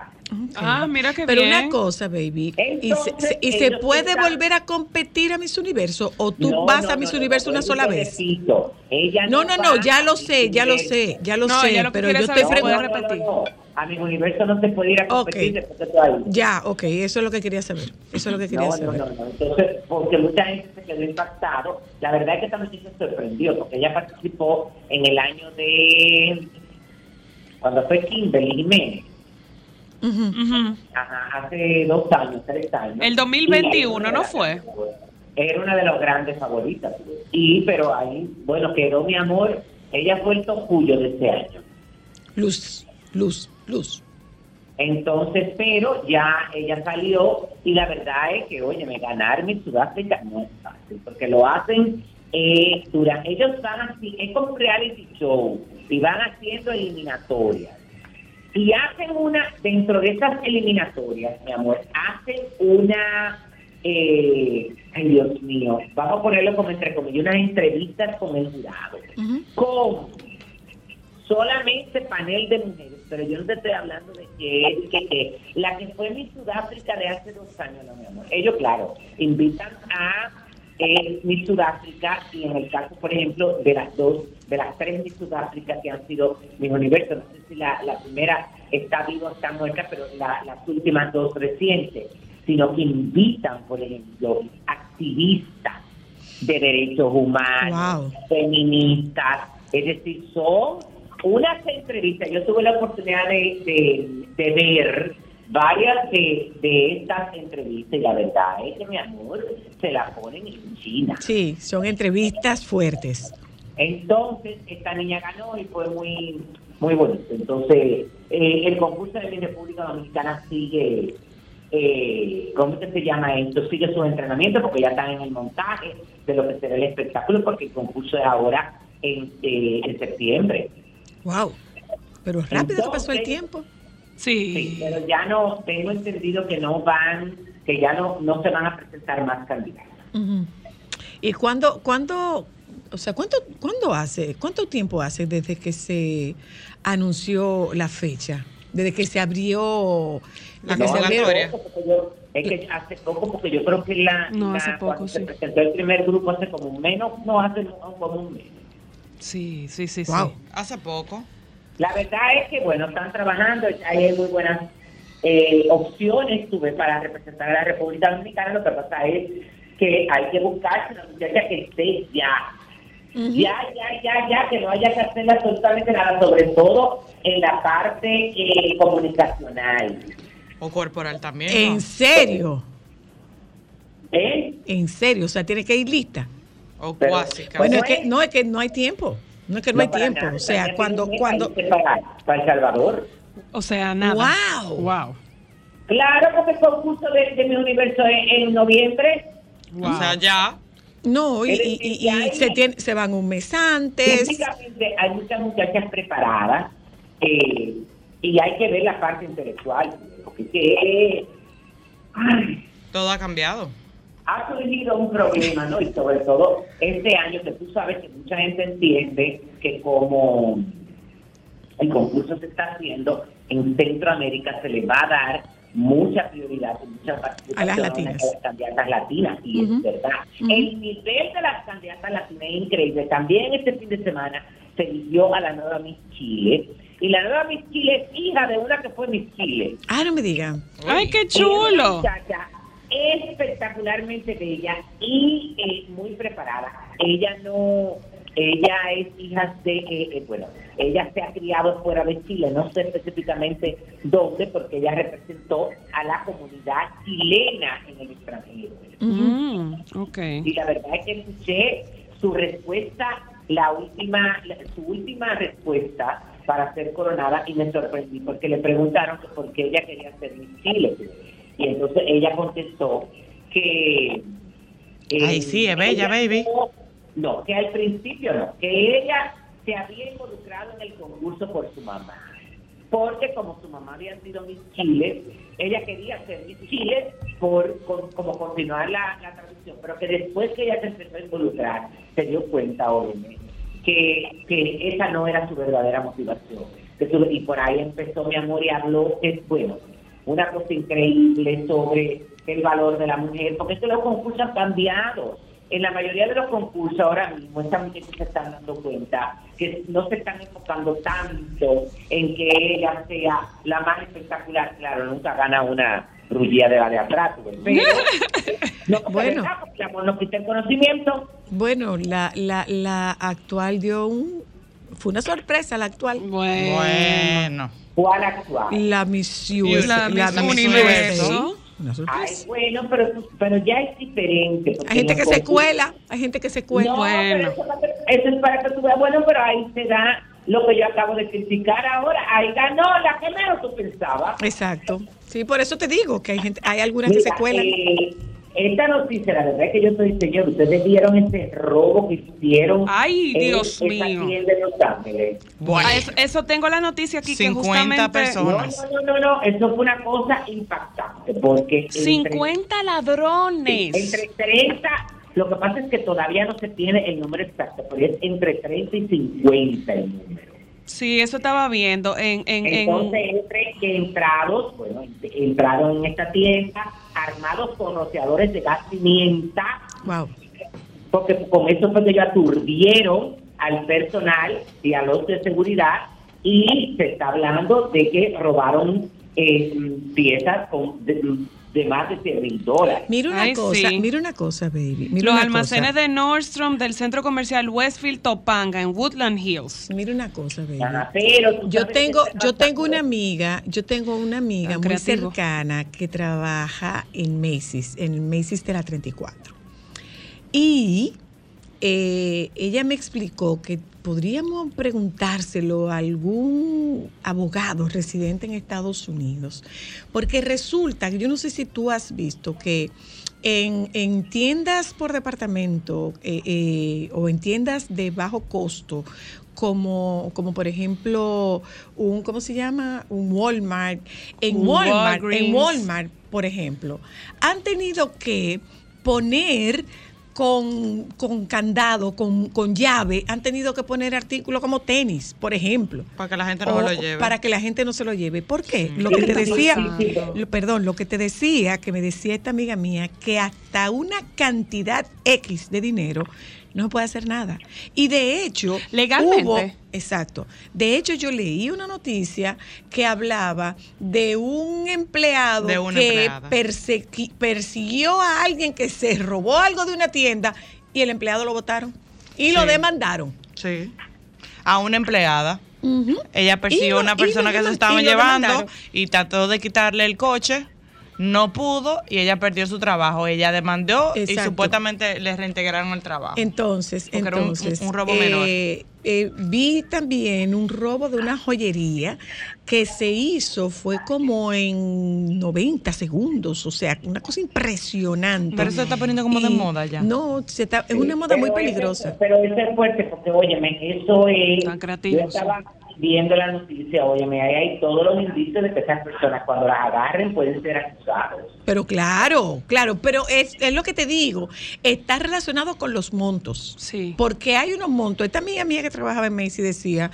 Ah, mira qué Pero bien. una cosa, baby, ¿y, se, Entonces, se- y se puede están- volver a competir a Miss Universo o tú No, vas no, a Miss no, Universo no, una no, sola vez? repito, ella No, no, no, ya lo sé, ya lo sé, ya lo No, sé, pero yo saber no, no. A mi universo no se puede ir a competir Ok. después que tú ahí. Ya, ok, eso es lo que quería saber. Eso es lo que quería No, no, saber. no, no. Entonces, porque mucha gente se quedó impactado. La verdad es que esta noticia sorprendió, porque ella participó en el año de. Cuando fue Kimberly Jiménez. Ajá, hace dos años, tres años. El 2021, Y era ¿no fue? Era una de las grandes favoritas. Y, pero ahí, bueno, quedó mi amor. Ella fue el tocuyo de este año. Luz, luz, luz. Entonces, pero ya ella salió y la verdad es que, oye, me ganar mi Sudáfrica no es fácil, porque lo hacen eh, durante, ellos van así, es como un reality show, y van haciendo eliminatorias. Y hacen una, dentro de esas eliminatorias, mi amor, hacen una, eh, ay Dios mío, vamos a ponerlo como entre comillas, unas entrevistas con el jurado, Ujú. con solamente panel de mujeres, pero yo no te estoy hablando de que, que, que la que fue mi Sudáfrica de hace dos años, no, mi amor. Ellos, claro, invitan a eh, mi Sudáfrica y en el caso, por ejemplo, de las dos, de las tres mi Sudáfrica que han sido mi universo, no sé si la, la primera está viva o está muerta, pero la- las últimas dos recientes, sino que invitan, por ejemplo, activistas de derechos humanos, Wow. feministas, es decir, son unas entrevistas. Yo tuve la oportunidad de, de- de ver varias de, de estas entrevistas y la verdad es que, mi amor, se la ponen en China. Sí, son entrevistas fuertes. Entonces, esta niña ganó y fue muy muy bonito. Entonces, eh, el concurso de la República Dominicana sigue, eh, ¿cómo que se llama esto? Sigue su entrenamiento porque ya están en el montaje de lo que será el espectáculo, porque el concurso es ahora en, eh, en septiembre. Wow. Pero rápido que pasó el Entonces- tiempo. Sí, Sí. pero ya no, tengo entendido que no van, que ya no, no se van a presentar más candidatos. ¿Y cuándo, cuándo, o sea, cuánto, cuándo hace, cuánto tiempo hace desde que se anunció la fecha? Desde que se abrió La se convocatoria. Es que hace poco, porque yo creo que la, No, la- hace poco, cuando se sí. presentó el primer grupo hace como un menos, no hace como un mes. Sí, sí, sí, Wow. sí. Hace poco. La verdad es que, bueno, están trabajando, hay muy buenas eh, opciones, tuve para representar a la República Dominicana, lo que pasa es que hay que buscarse una muchacha que esté ya. Ya, ya, ya, ya, que no haya que hacer absolutamente nada, sobre todo en la parte eh, comunicacional. O corporal también. ¿no? ¿En serio? ¿Eh? ¿En serio? O sea, tiene que ir lista. O Pero- cuasi. casi. Bueno, es ¿Cómo que no es que no hay tiempo. No es que no, hay tiempo. nada, O sea, también cuando cuando para El Salvador. O sea, nada. Wow. Wow. Claro, porque el concurso de, de mi universo es en noviembre. O sea, ya. No, y, y- se, tiene- se van un mes antes. Hay muchas muchachas preparadas eh, y hay que ver la parte intelectual. Porque que, ay, Todo ha cambiado. ha surgido un problema, ¿no? Y sobre todo este año que tú sabes que mucha gente entiende que como el concurso se está haciendo en Centroamérica se le va a dar mucha prioridad y mucha participación A las latinas. las candidatas latinas y es verdad. El nivel de las candidatas latinas es increíble. También este fin de semana se eligió a la nueva Miss Chile y la nueva Miss Chile es hija de una que fue Miss Chile. Ah, no me digan. ¡Ay, qué chulo! muchacha espectacularmente bella y eh, muy preparada. Ella no, ella es hija de, eh, eh, bueno, ella se ha criado fuera de Chile, no sé específicamente dónde, porque ella representó a la comunidad chilena en el extranjero. Mm. Y la verdad es que escuché su respuesta, la última, la- su última respuesta para ser coronada y me sorprendí porque le preguntaron que por qué ella quería ser Miss Chile. Y entonces ella contestó que... eh, Ay, sí, es bella, ella baby. No, no, que al principio no, que ella se había involucrado en el concurso por su mamá. Porque como su mamá había sido Miss Chile, ella quería ser Miss Chile por como continuar la, la tradición, pero que después que ella se empezó a involucrar, se dio cuenta, óyeme, que, que esa no era su verdadera motivación. Que y por ahí empezó mi amor y habló, es bueno, una cosa increíble sobre el valor de la mujer, porque es que los concursos han cambiado. En la mayoría de los concursos ahora mismo, estas muchachas se están dando cuenta que no se están enfocando tanto en que ella sea la más espectacular. Claro, nunca gana una rullía de la de atrás, pero no, Bueno. verdad, porque el amor no quita el conocimiento. Bueno, la, la, la actual dio un... Fue una sorpresa la actual. Bueno. Bueno. ¿Cuál actual? La Miss Y USA. la Miss Universo. Una Ay, sorpresa. bueno, pero, pero ya es diferente. Hay gente en que se cuela, hay gente que se cuela. No, Bueno. pero eso, para que- eso es para que tú veas, bueno, pero ahí se da lo que yo acabo de criticar ahora. Ahí ganó la que menos tú pensabas. Exacto. Sí, por eso te digo que hay gente, hay algunas que se cuelan. eh, esta noticia, la verdad es que yo soy señor. Ustedes vieron ese robo que hicieron Ay, en Dios esa mío. tienda de Los Ángeles. Bueno. Ah, eso, eso tengo la noticia aquí 50 que justamente No, personas. no, no, no, no, eso fue una cosa impactante porque entre- 50 ladrones. Entre 30, lo que pasa es que todavía no se tiene el número exacto, pero es entre 30 y 50 el número. Sí, eso estaba viendo en, en, en- Entonces, entre que entrados, bueno, ent- entraron en esta tienda armados con rociadores de gas pimienta, Wow. porque con eso fue que ellos aturdieron al personal y a los de seguridad y se está hablando de que robaron eh, piezas con, de, de más de 100 mil dólares. Mira una Ay, cosa, sí. mira una cosa, baby. Mira los una almacenes cosa. de Nordstrom del centro comercial Westfield Topanga en Woodland Hills. Mira una cosa, baby. Pero Yo tengo, yo tengo una amiga, yo tengo una amiga muy creativo. cercana que trabaja en Macy's, en Macy's de la 34. Y eh, ella me explicó que podríamos preguntárselo a algún abogado residente en Estados Unidos, porque resulta que yo no sé si tú has visto que en, en tiendas por departamento eh, eh, o en tiendas de bajo costo, como, como por ejemplo un, ¿cómo se llama? Un Walmart. En Un Walmart, en. Walmart, por ejemplo, han tenido que poner con, con candado, con, con llave, han tenido que poner artículos como tenis, por ejemplo. Para que la gente no O- se lo lleve. Para que la gente no se lo lleve. ¿Por qué? Lo que te decía, lo- perdón, lo que te decía, que me decía esta amiga mía, que hasta una cantidad X de dinero no se puede hacer nada. Y de hecho, Legalmente. hubo- exacto. De hecho, yo leí una noticia que hablaba de un empleado De que persiguió a alguien que se robó algo de una tienda y el empleado lo votaron y lo demandaron. Sí. A una empleada. Ella persiguió a una persona que se estaban llevando demandaron. y trató de quitarle el coche. No pudo y ella perdió su trabajo. Ella demandó y supuestamente le reintegraron el trabajo. Entonces, Porque era un- entonces un robo menor. eh, eh, vi también un robo de una joyería que se hizo, fue como en 90 segundos, o sea, una cosa impresionante. Pero eso se está poniendo como de moda ya. No, se está- es una moda muy peligrosa. Pero eso es fuerte porque, óyeme, eso es... Tan Yo estaba viendo la noticia, óyeme, ahí hay todos los indicios de que esas personas cuando las agarren pueden ser acusados. Pero claro, claro, pero es, es lo que te digo, está relacionado con los montos. Sí. Porque hay unos montos. Esta amiga mía que trabajaba en Macy decía,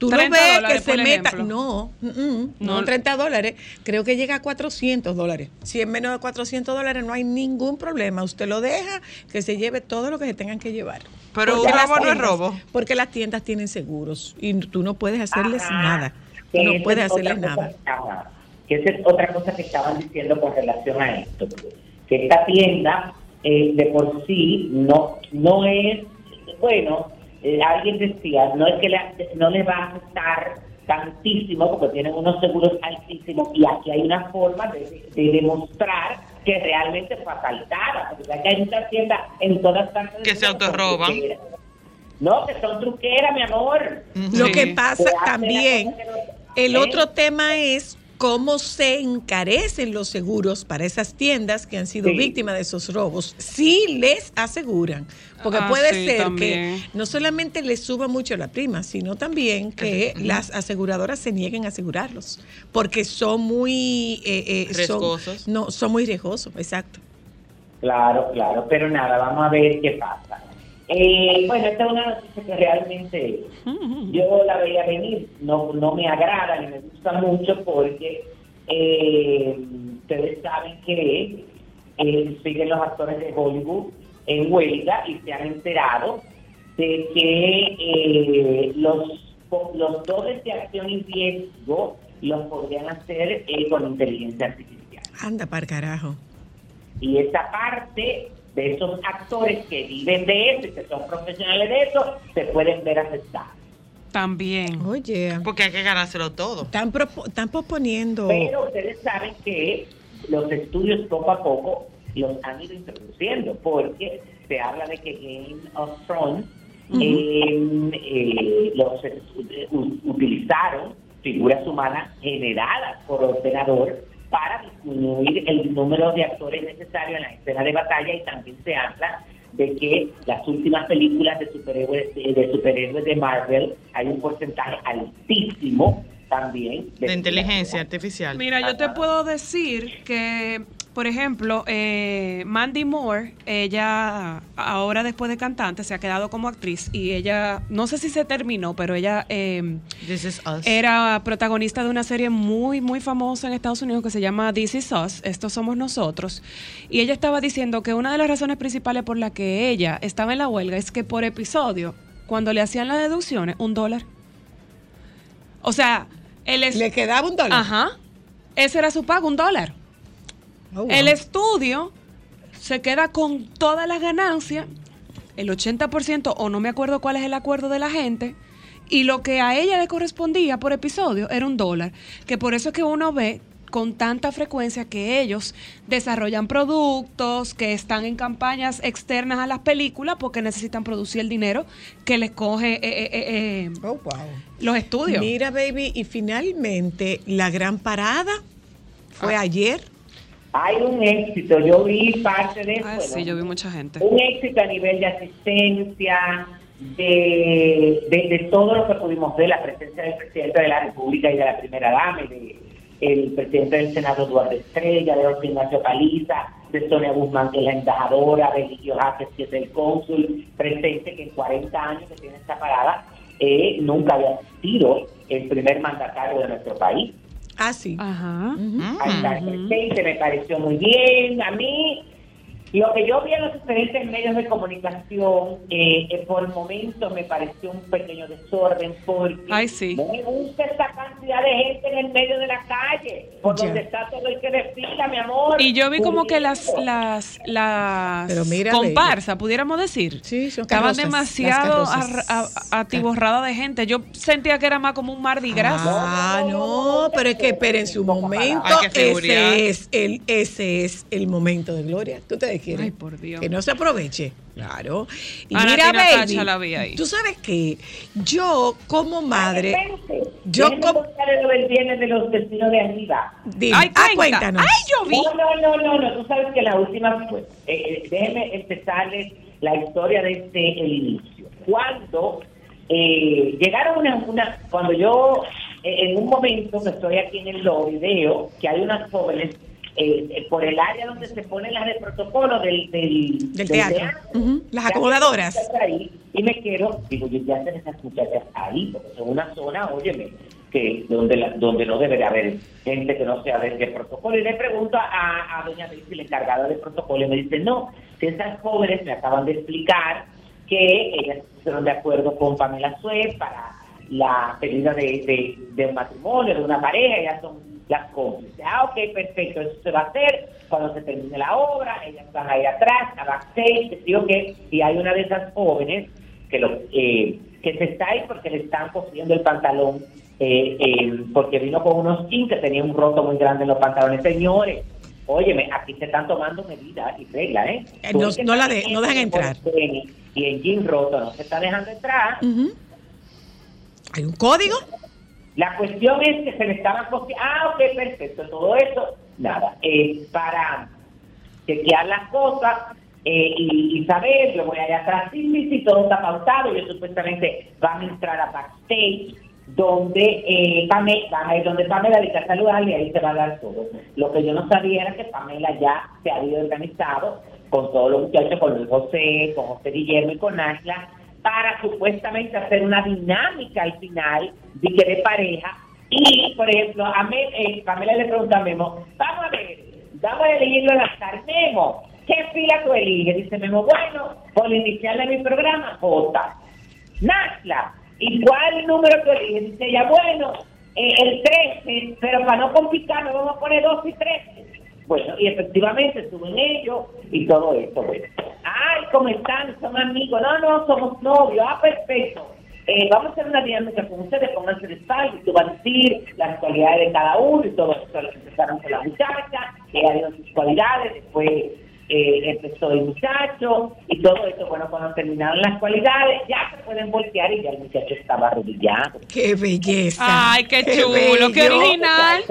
tú no 30 ves que se meta, no, mm, mm, no, No. 30 dólares, creo que llega a 400 dólares. Si es menos de 400 dólares no hay ningún problema, usted lo deja, que se lleve todo lo que se tengan que llevar. Pero un robo no es robo. Porque las tiendas tienen seguros y tú no puedes hacerles Ajá, nada. no puedes hacerles nada. que esa es otra cosa que estaban diciendo con relación a esto. Que esta tienda eh, de por sí no, no es, bueno, alguien decía, no es que le- no le va a afectar tantísimo porque tienen unos seguros altísimos y aquí hay una forma de, de demostrar que realmente fue asaltada, porque aquí hay muchas tiendas en todas partes Que se autorroban. No, que son truqueras, mi amor. Lo que pasa la también, cosa que no- el ¿Eh? otro tema es cómo se encarecen los seguros para esas tiendas que han sido Sí. víctimas de esos robos. Sí les aseguran, porque Ah, puede sí, ser también. que no solamente les suba mucho la prima, sino también que las aseguradoras se nieguen a asegurarlos, porque son muy eh, eh, son- Riesgosos. no, son muy riesgosos, exacto. Claro, claro, pero nada, vamos a ver qué pasa. Eh, bueno, esta es una noticia que realmente yo la veía venir, no, no me agrada ni me gusta mucho porque eh, ustedes saben que eh, siguen los actores de Hollywood en huelga y se han enterado de que los, los dobles de acción y riesgo los podrían hacer con inteligencia artificial. Anda para carajo. Y esa parte de esos actores que viven de eso y que son profesionales de eso, se pueden ver afectados. También. Oye, Porque hay que ganárselo todo. están, propo- están posponiendo. Pero ustedes saben que los estudios poco a poco los han ido introduciendo, porque se habla de que Game of Thrones eh, eh, los, eh, utilizaron figuras humanas generadas por ordenador para disminuir el número de actores necesarios en la escena de batalla y también se habla de que las últimas películas de superhéroes de, de superhéroes de Marvel hay un porcentaje altísimo también De inteligencia artificial. Mira, yo te puedo decir que, por ejemplo, eh, Mandy Moore, ella ahora después de cantante se ha quedado como actriz y ella, no sé si se terminó, pero ella eh, This is us. era protagonista de una serie muy, muy famosa en Estados Unidos que se llama This Is Us, Estos Somos Nosotros. Y ella estaba diciendo que una de las razones principales por la que ella estaba en la huelga es que por episodio, cuando le hacían las deducciones, un dólar. O sea, el es- ¿Le quedaba un dólar? Ajá. Ese era su pago, un dólar. Oh, wow. El estudio se queda con todas las ganancias, el 80% o no me acuerdo cuál es el acuerdo de la gente, y lo que a ella le correspondía por episodio era un dólar, que por eso es que uno ve con tanta frecuencia que ellos desarrollan productos, que están en campañas externas a las películas porque necesitan producir el dinero que les coge eh, eh, eh, eh, Oh, wow. los estudios. Mira, baby, y finalmente la gran parada fue Ah. ayer. Hay un éxito, yo vi parte de eso. Ah, ¿no? sí, yo vi mucha gente. Un éxito a nivel de asistencia, de, de, de todo lo que pudimos ver, la presencia del presidente de la República y de la primera dama, y de el presidente del Senado Eduardo Estrella, de José Ignacio Paliza, de Sonia Guzmán, que es la embajadora, de Lidio Jaques, que es el cónsul, presente que en 40 años que tiene esta parada, eh, nunca había sido el primer mandatario de nuestro país. Ah, sí. Ajá. Ujú. Ahí está presente, me pareció muy bien. A mí, Lo que yo vi en los diferentes medios de comunicación, eh, eh, por el momento me pareció un pequeño desorden porque Ay, sí. no me gusta esta cantidad de gente en el medio de la calle, por Ya. donde está todo el que desfila, mi amor. Y yo vi como que las las las mira, comparsas, pudiéramos decir, Sí, son estaban demasiado las carrozas. ar- a- atiborradas de gente. Yo sentía que era más como un Mardi Gras. Ah, no, pero es que espérense un momento. Ese es el, ese es el momento de gloria. ¿Tú te quieres? Ay, por Dios. Que no se aproveche. Claro. Y Ana mira, baby, Tacha la vi ahí. tú sabes que yo como madre, yo déjeme com- contarle lo del viernes de los vecinos de arriba. dime, Ay, ah, cuéntanos. Ay, yo vi. No, no, no, no, no. Tú sabes que la última fue. Eh, eh, déjeme empezarles la historia desde el inicio. Cuando eh, llegaron una, una. Cuando yo, eh, en un momento que estoy aquí en el lobby, veo que hay unas jóvenes eh, eh, por el área donde se ponen las de protocolo del, del, Del teatro. Las acomodadoras. Ahí, y me quiero, digo, yo ya hacen esas muchachas ahí, porque son una zona, óyeme, que donde la- donde no debe de haber gente que no sea de, de protocolo. Y le pregunto a, a doña Daisy, la encargada de protocolo, y me dice, no, que esas jóvenes me acaban de explicar que ellas se pusieron de acuerdo con Pamela Suez para la pedida de, de, de un matrimonio, de una pareja, ellas son las cómplices. Ah, ok, perfecto, eso se va a hacer cuando se termine la obra, ellas van a ir atrás, a backstage, que sí o qué, y hay una de esas jóvenes que lo eh, que se está ahí porque le están cogiendo el pantalón eh, eh, porque vino con unos jeans que tenía un roto muy grande en los pantalones. Señores, óyeme, aquí se están tomando medidas y reglas, ¿eh? Eh, no- no la de- no dejan en entrar. Y en jean roto no se está dejando entrar. Ujú. ¿Hay un código? La cuestión es que se le cogiendo. Ah, ok, perfecto. Todo eso, nada. Eh, para chequear las cosas eh, y, y saber, yo voy allá atrás, sí, sí, todo está pautado. Ellos supuestamente van a entrar a backstage, donde eh, Pamela, donde Pamela le a saludarle y ahí se va a dar todo. Lo que yo no sabía era que Pamela ya se había organizado con todos los muchachos, con Luis José, con José Guillermo y con Ashla, para supuestamente hacer una dinámica al final de que de pareja. Y, por ejemplo, a Me- eh, Pamela le pregunta a Memo, vamos a ver, vamos a elegirlo al azar. Memo, ¿qué fila tú eliges? Dice Memo, bueno, por inicial de mi programa, J. Nasla, ¿y cuál número tú eliges? Dice ella, bueno, eh, el 13, pero para no complicarme vamos a poner 2 y 13. Bueno, y efectivamente suben ellos y todo esto. Ay, ¿cómo están? ¿Son amigos? No, no, somos novios. Ah, perfecto. Eh, vamos a hacer una dinámica con ustedes, pónganse de espalda y tú vas a decir las cualidades de cada uno y todo eso. Empezaron con la muchacha, ella dio sus cualidades, después eh, empezó el muchacho y todo eso. Bueno, cuando terminaron las cualidades, ya se pueden voltear y ya el muchacho estaba arrodillado. ¡Qué belleza! Ay, qué chulo, qué original.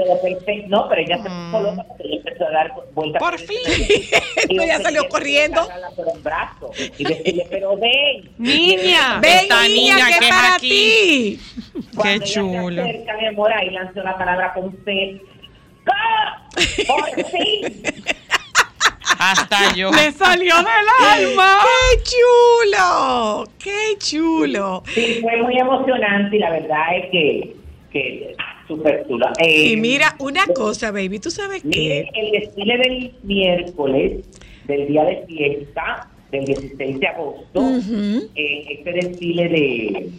No, pero ella se puso loca porque ella empezó a dar vueltas. Por fin. No, (laughs) ya salió corriendo. por el brazo Y decirle, pero ven. Niña. Ven, Esta niña, niña que es para aquí. ti. Cuando Qué ella se chulo. acerca, mi amor, ahí lanzó la palabra con C. ¡Ah! (laughs) ¡Por fin! Hasta (laughs) yo. Le salió del alma. ¡Qué chulo! ¡Qué chulo! Sí, fue muy emocionante y la verdad es que, que súper chulo. Eh, Y mira, una cosa, baby, ¿tú sabes qué? el desfile del miércoles, del día de fiesta, del 16 de agosto, Ujú. eh, este desfile de...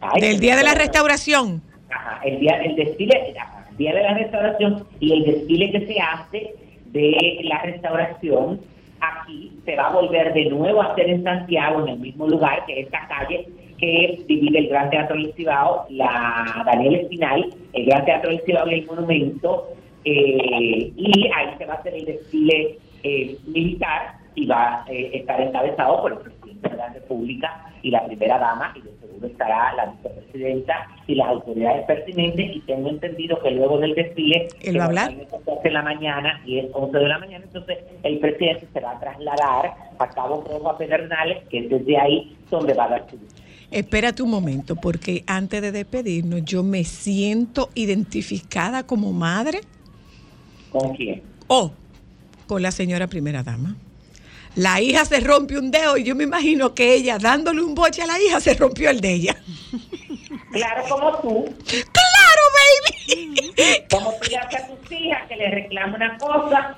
Ay, Del día de la restauración. Ajá, el día, el desfile, el día de la restauración y el desfile que se hace de la restauración aquí se va a volver de nuevo a hacer en Santiago, en el mismo lugar, que es esta calle que divide el Gran Teatro del Cibao, la Daniel Espinal, el Gran Teatro del Cibao y el Monumento, eh, y ahí se va a hacer el desfile eh, militar y va a eh, estar encabezado por el presidente de la República y la primera dama, y de seguro estará la vicepresidenta y las autoridades pertinentes, y tengo entendido que luego del desfile, ¿Él va a hablar? en la mañana y es 11 de la mañana, entonces el presidente se va a trasladar a Cabo Rojo a Pedernales, que es desde ahí donde va a dar su Espérate un momento, porque antes de despedirnos, yo me siento identificada como madre ¿Con quién? o con la señora primera dama. La hija se rompe un dedo y yo me imagino que ella, dándole un boche a la hija, se rompió el de ella. Claro, como tú, ¡Claro, baby! como tú le haces a tus hijas que le reclama una cosa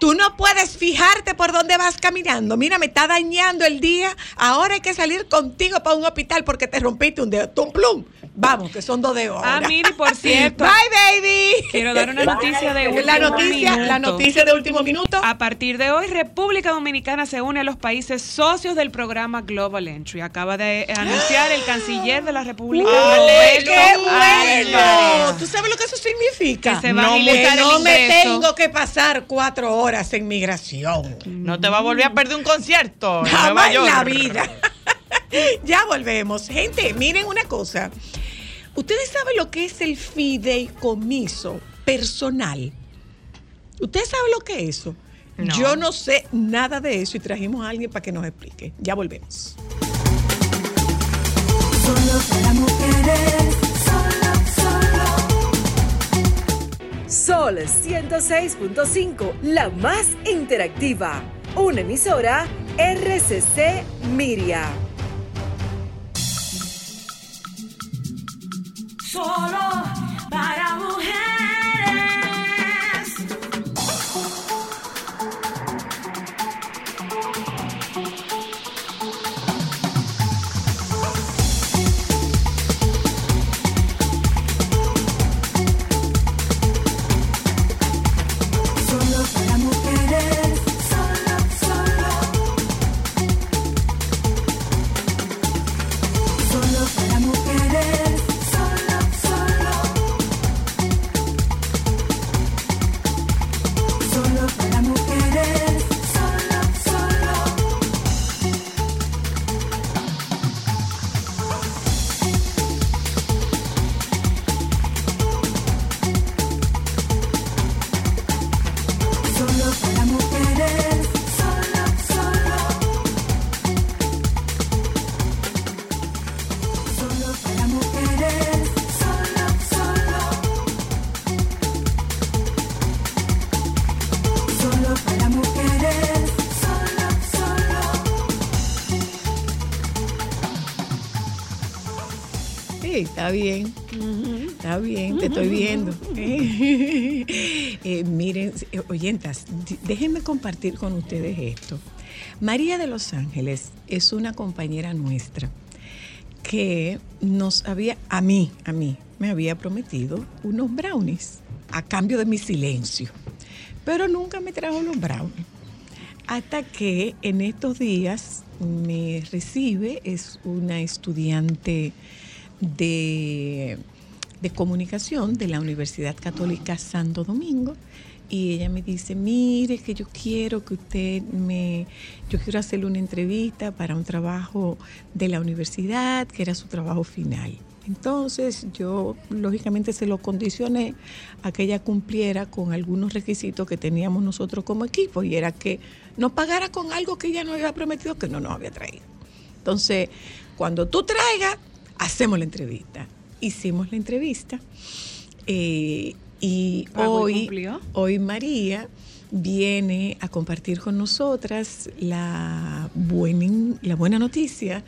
Tú no puedes fijarte por dónde vas caminando. Mira, me está dañando el día. Ahora hay que salir contigo para un hospital porque te rompiste un dedo. Tum, plum. Vamos, que son dos dedos. Ah, ahora. mire, por (laughs) cierto. Bye, baby. Quiero dar una noticia de último la noticia, la minuto. noticia de último minuto. A partir de hoy, República Dominicana se une a los países socios del programa Global Entry. Acaba de anunciar el canciller de la República. ¡Uy, Alberto qué bueno! ¿Tú sabes lo que eso significa? Que se va a no, que el no me tengo que pasar cuatro horas en migración. No te va a volver a perder un concierto en Nueva Jamás en York. la vida. (laughs) ya volvemos. Gente, miren una cosa. Ustedes saben lo que es el fideicomiso personal. ¿Ustedes saben lo que es eso? No. Yo no sé nada de eso y trajimos a alguien para que nos explique. Ya volvemos. Solo para mujeres, solo, solo. Sol 106.5, la más interactiva. Una emisora RCC Miria. Solo para mujeres. Está bien. Está bien, te estoy viendo. (laughs) Eh, miren, eh, oyentas, déjenme compartir con ustedes esto. María de Los Ángeles es una compañera nuestra que nos había, a mí, a mí, me había prometido unos brownies a cambio de mi silencio. Pero nunca me trajo los brownies. Hasta que en estos días me recibe, es una estudiante de, de comunicación de la Universidad Católica Santo Domingo. Y ella me dice, mire que yo quiero que usted me, yo quiero hacerle una entrevista para un trabajo de la universidad, que era su trabajo final. Entonces yo lógicamente se lo condicioné a que ella cumpliera con algunos requisitos que teníamos nosotros como equipo y era que no pagara con algo que ella nos había prometido que no nos había traído. Entonces, cuando tú traigas, hacemos la entrevista. Hicimos la entrevista eh, y y hoy, cumplió. hoy María viene a compartir con nosotras la buena, la buena noticia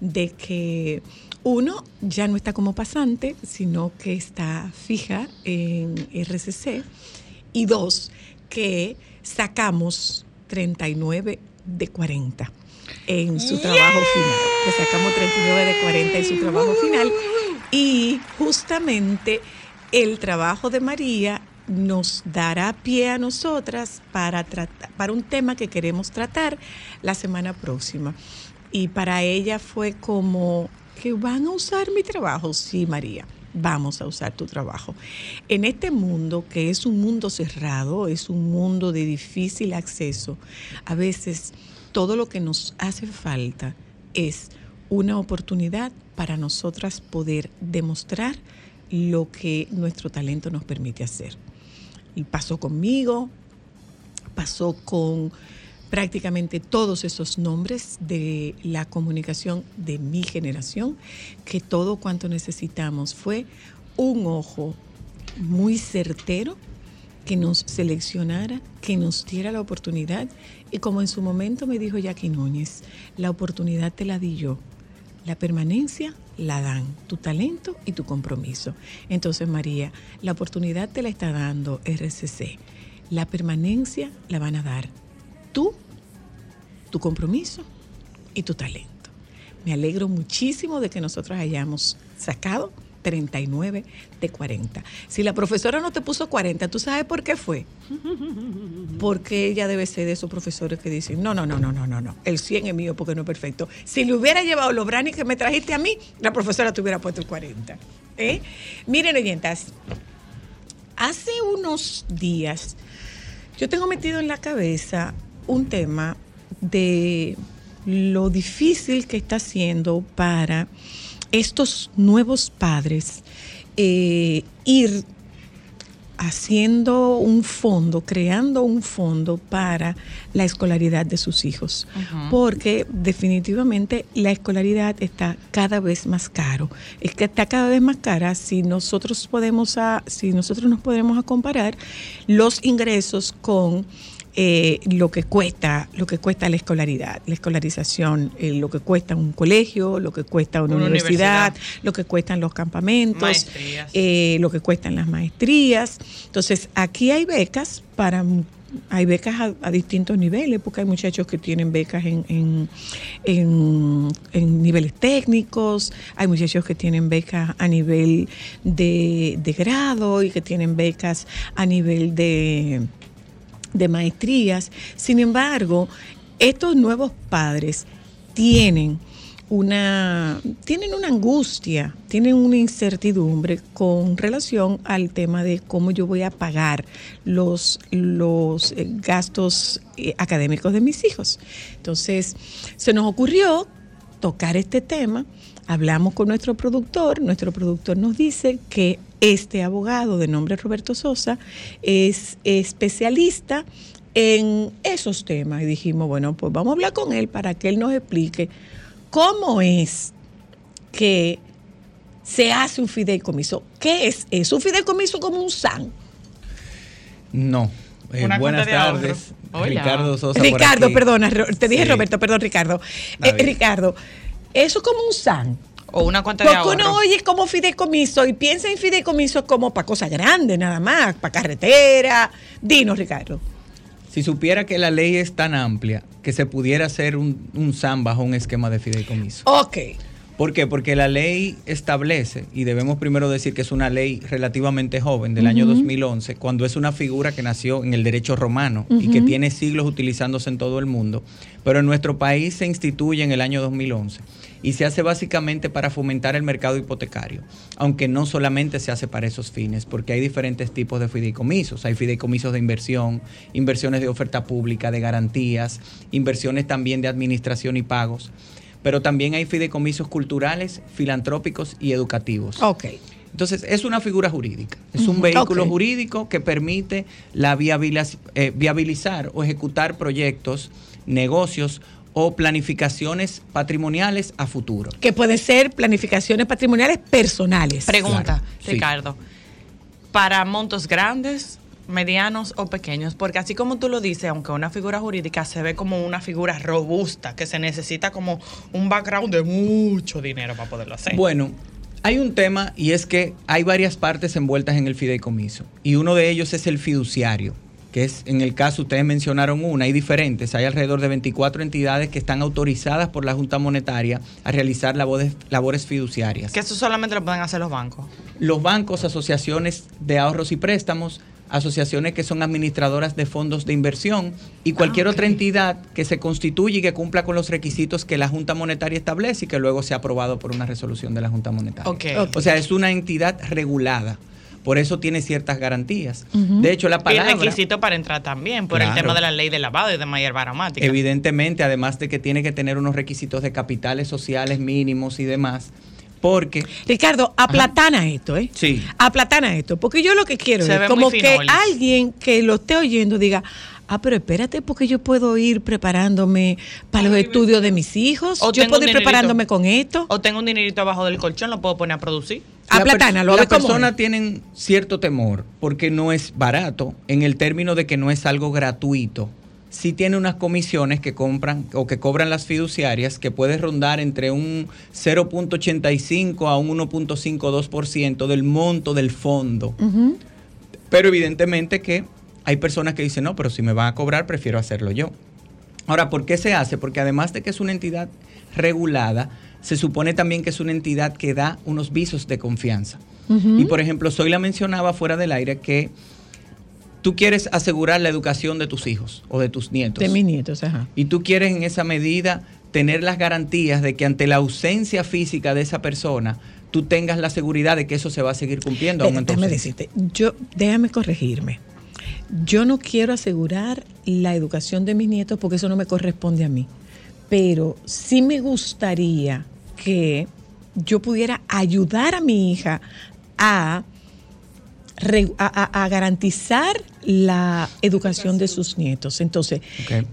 de que uno ya no está como pasante, sino que está fija en RCC. Y dos, que sacamos 39 de 40 en su trabajo final. Que sacamos 39 de 40 en su trabajo final. Y justamente el trabajo de María nos dará pie a nosotras para, tratar, para un tema que queremos tratar la semana próxima. Y para ella fue como que van a usar mi trabajo. Sí, María, vamos a usar tu trabajo. En este mundo, que es un mundo cerrado, es un mundo de difícil acceso, a veces todo lo que nos hace falta es una oportunidad para nosotras poder demostrar lo que nuestro talento nos permite hacer. Y pasó conmigo, pasó con prácticamente todos esos nombres de la comunicación de mi generación, que todo cuanto necesitamos fue un ojo muy certero que nos seleccionara, que nos diera la oportunidad. Y como en su momento me dijo Jackie Núñez, la oportunidad te la di yo. La permanencia la dan tu talento y tu compromiso. Entonces, María, la oportunidad te la está dando RCC. La permanencia la van a dar tú, tu compromiso y tu talento. Me alegro muchísimo de que nosotros hayamos sacado 39 de 40. Si la profesora no te puso 40, ¿tú sabes por qué fue? Porque ella debe ser de esos profesores que dicen, no, no, no, no, no, no, no, el 100 es mío porque no es perfecto. Si le hubiera llevado los brownies que me trajiste a mí, la profesora te hubiera puesto el 40. ¿eh? Miren, oyentas, hace unos días yo tengo metido en la cabeza un tema de lo difícil que está siendo para estos nuevos padres eh, ir haciendo un fondo, creando un fondo para la escolaridad de sus hijos, porque definitivamente la escolaridad está cada vez más caro. Es que está cada vez más cara si nosotros podemos a, si nosotros nos podemos a comparar los ingresos con eh, lo que cuesta, lo que cuesta la escolaridad, la escolarización, eh, lo que cuesta un colegio, lo que cuesta una, Una universidad, universidad. lo que cuestan los campamentos, eh, lo que cuestan las maestrías. Entonces, aquí hay becas para hay becas a, a distintos niveles, porque hay muchachos que tienen becas en, en, en- en niveles técnicos, hay muchachos que tienen becas a nivel de, de grado y que tienen becas a nivel de, de maestrías. Sin embargo, estos nuevos padres tienen una, tienen una angustia, tienen una incertidumbre con relación al tema de cómo yo voy a pagar los, los eh, gastos eh, académicos de mis hijos. Entonces, se nos ocurrió tocar este tema. Hablamos con nuestro productor, nuestro productor nos dice que este abogado de nombre Roberto Sosa es especialista en esos temas y dijimos, bueno, pues vamos a hablar con él para que él nos explique cómo es que se hace un fideicomiso. ¿Qué es eso? Un fideicomiso como un SAN. No. Eh, Una buenas tardes. Hola. Ricardo Sosa. por Ricardo, aquí. perdona, te dije Sí. Roberto, perdón, Ricardo. Eh. Ricardo, eso como un SAN. O una cuenta de Porque ahorro. uno oye como fideicomiso y piensa en fideicomiso como para cosas grandes nada más, para carretera. Dinos, Ricardo. Si supiera que la ley es tan amplia que se pudiera hacer un, un SAM bajo un esquema de fideicomiso. Ok. ¿Por qué? Porque la ley establece, y debemos primero decir que es una ley relativamente joven, del año 2011, cuando es una figura que nació en el derecho romano y que tiene siglos utilizándose en todo el mundo, pero en nuestro país se instituye en el año 2011 y se hace básicamente para fomentar el mercado hipotecario, aunque no solamente se hace para esos fines, porque hay diferentes tipos de fideicomisos. Hay fideicomisos de inversión, inversiones de oferta pública, de garantías, inversiones también de administración y pagos pero también hay fideicomisos culturales, filantrópicos y educativos. Entonces, es una figura jurídica, es un vehículo jurídico que permite la viabiliz- eh, viabilizar o ejecutar proyectos, negocios o planificaciones patrimoniales a futuro. Que pueden ser planificaciones patrimoniales personales. Pregunta, Claro, sí. Ricardo. Para montos grandes, medianos o pequeños, porque así como tú lo dices, aunque una figura jurídica se ve como una figura robusta, que se necesita como un background de mucho dinero para poderlo hacer. Bueno, hay un tema y es que hay varias partes envueltas en el fideicomiso y uno de ellos es el fiduciario, que es en el caso ustedes mencionaron una, hay diferentes, hay alrededor de 24 entidades que están autorizadas por la Junta Monetaria a realizar labores, labores fiduciarias. que eso solamente lo pueden hacer los bancos. Los bancos, asociaciones de ahorros y préstamos, asociaciones que son administradoras de fondos de inversión y cualquier Ah, otra entidad que se constituye y que cumpla con los requisitos que la Junta Monetaria establece y que luego sea aprobado por una resolución de la Junta Monetaria. Ok. Ok. O sea, es una entidad regulada. Por eso tiene ciertas garantías. De hecho, la Y palabra... requisito para entrar también, por el tema de la ley de lavado y de mayor baromática. Evidentemente, además de que tiene que tener unos requisitos de capitales sociales mínimos y demás, porque Ricardo, aplatana esto, ¿eh? Sí. Aplatana esto, porque yo lo que quiero Se es como que alguien que lo esté oyendo diga, ah, pero espérate, porque yo puedo ir preparándome para los estudios de mis hijos, O yo puedo ir dinerito. preparándome con esto. O tengo un dinerito abajo del colchón, lo puedo poner a producir. La Aplatana, pers- lo Las personas tienen cierto temor porque no es barato en el término de que no es algo gratuito. Sí tiene unas comisiones que compran o que cobran las fiduciarias que puede rondar entre un 0.85 a un 1.52% del monto del fondo. Pero evidentemente que hay personas que dicen, no, pero si me van a cobrar, prefiero hacerlo yo. Ahora, ¿por qué se hace? Porque además de que es una entidad regulada, se supone también que es una entidad que da unos visos de confianza. Y por ejemplo, Zoila mencionaba fuera del aire que tú quieres asegurar la educación de tus hijos o de tus nietos. De mis nietos, ajá. Y tú quieres en esa medida tener las garantías de que ante la ausencia física de esa persona, tú tengas la seguridad de que eso se va a seguir cumpliendo. Déjame decirte, yo, déjame corregirme. Yo no quiero asegurar la educación de mis nietos porque eso no me corresponde a mí. Pero sí me gustaría que yo pudiera ayudar a mi hija a, a- garantizar la educación de sus nietos. Entonces,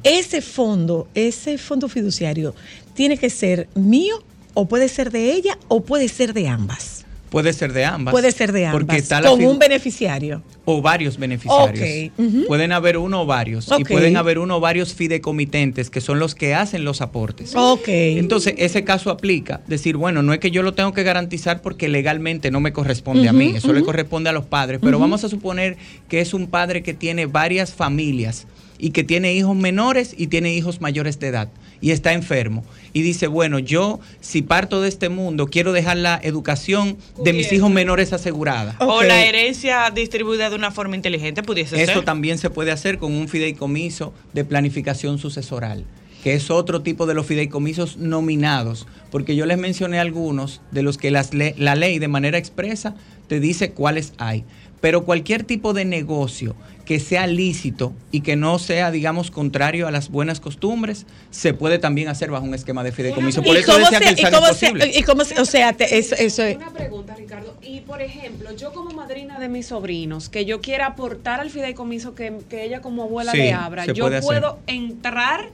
ese fondo, ese fondo fiduciario, tiene que ser mío o puede ser de ella o puede ser de ambas. Puede ser de ambas. Puede ser de ambas. Porque está la con un beneficiario. o varios beneficiarios. Pueden haber uno o varios. Y pueden haber uno o varios fideicomitentes que son los que hacen los aportes. Ok. Entonces, ese caso aplica. Decir, bueno, no es que yo lo tengo que garantizar porque legalmente no me corresponde a mí, eso le corresponde a los padres, pero vamos a suponer que es un padre que tiene varias familias y que tiene hijos menores y tiene hijos mayores de edad y está enfermo. Y dice, bueno, yo si parto de este mundo, quiero dejar la educación de mis hijos menores asegurada. O la herencia distribuida de una forma inteligente pudiese Eso ser. también se puede hacer con un fideicomiso de planificación sucesoral, que es otro tipo de los fideicomisos nominados, porque yo les mencioné algunos de los que las le- la ley de manera expresa te dice cuáles hay. Pero cualquier tipo de negocio que sea lícito y que no sea, digamos, contrario a las buenas costumbres, se puede también hacer bajo un esquema de fideicomiso. Por ¿Y eso cómo decía se- que el y SAN es cómo se- y cómo se- o sea, te- eso, eso es- Una pregunta, Ricardo. Y por ejemplo, yo como madrina de mis sobrinos, que yo quiera aportar al fideicomiso que, que ella como abuela Sí, le abra, yo puede hacer. puedo entrar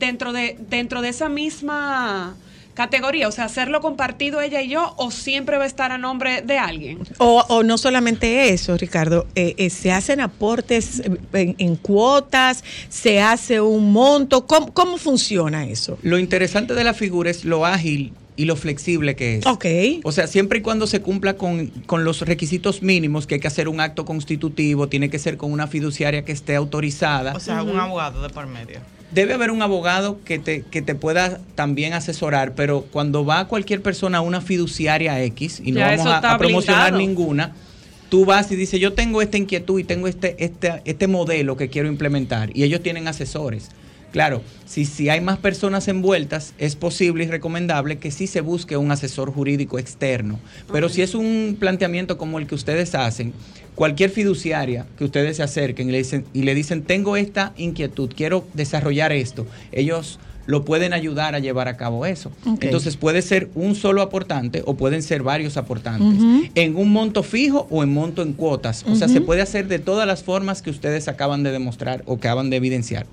dentro de, dentro de esa misma categoría, o sea, hacerlo compartido ella y yo, o siempre va a estar a nombre de alguien. o, o no solamente eso, Ricardo, eh, eh, se hacen aportes eh, en, en cuotas, se hace un monto, ¿cómo, cómo funciona eso? Lo interesante de la figura es lo ágil y lo flexible que es. Ok. O sea, siempre y cuando se cumpla con, con los requisitos mínimos, que hay que hacer un acto constitutivo, tiene que ser con una fiduciaria que esté autorizada. O sea, un abogado de por medio. Debe haber un abogado que te, que te pueda también asesorar, pero cuando va cualquier persona a una fiduciaria X, y no Ya vamos a, promocionar ninguna, tú vas y dices, yo tengo esta inquietud y tengo este, este, este modelo que quiero implementar, y ellos tienen asesores. Claro, si, si hay más personas envueltas, es posible y recomendable que sí se busque un asesor jurídico externo. Pero si es un planteamiento como el que ustedes hacen, cualquier fiduciaria que ustedes se acerquen y le dicen, y le dicen tengo esta inquietud, quiero desarrollar esto, ellos lo pueden ayudar a llevar a cabo eso. Entonces puede ser un solo aportante o pueden ser varios aportantes, en un monto fijo o en monto en cuotas. O sea, se puede hacer de todas las formas que ustedes acaban de demostrar o que acaban de evidenciar.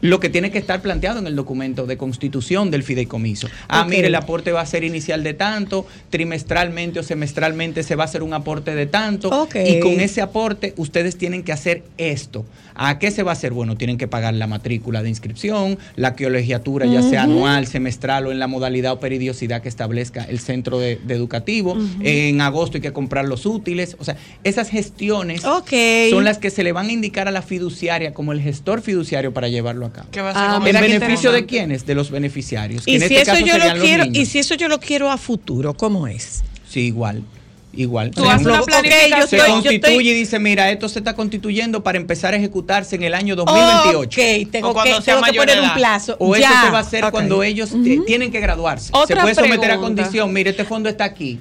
Lo que tiene que estar planteado en el documento de constitución del fideicomiso. Ah, mire, el aporte va a ser inicial de tanto, trimestralmente o semestralmente se va a hacer un aporte de tanto. Y con ese aporte ustedes tienen que hacer esto. ¿A qué se va a hacer? Bueno, tienen que pagar la matrícula de inscripción, la colegiatura, ya sea anual, semestral o en la modalidad o peridiosidad que establezca el centro de, de educativo. En agosto hay que comprar los útiles. O sea, esas gestiones son las que se le van a indicar a la fiduciaria como el gestor fiduciario para llevarlo a a Ah, ¿En beneficio de quiénes? De los beneficiarios. que Y en si este eso caso yo lo quiero, y si eso yo lo quiero a futuro, ¿cómo es? Sí, igual. Igual. Tú haces una planificación. se constituye estoy- y dice, mira, esto se está constituyendo para empezar a ejecutarse en el año 2028. Ok, tengo O cuando que, sea tengo que poner un plazo. O eso se va a hacer cuando ellos te- tienen que graduarse. Otra se puede someter a condición, mire, este fondo está aquí.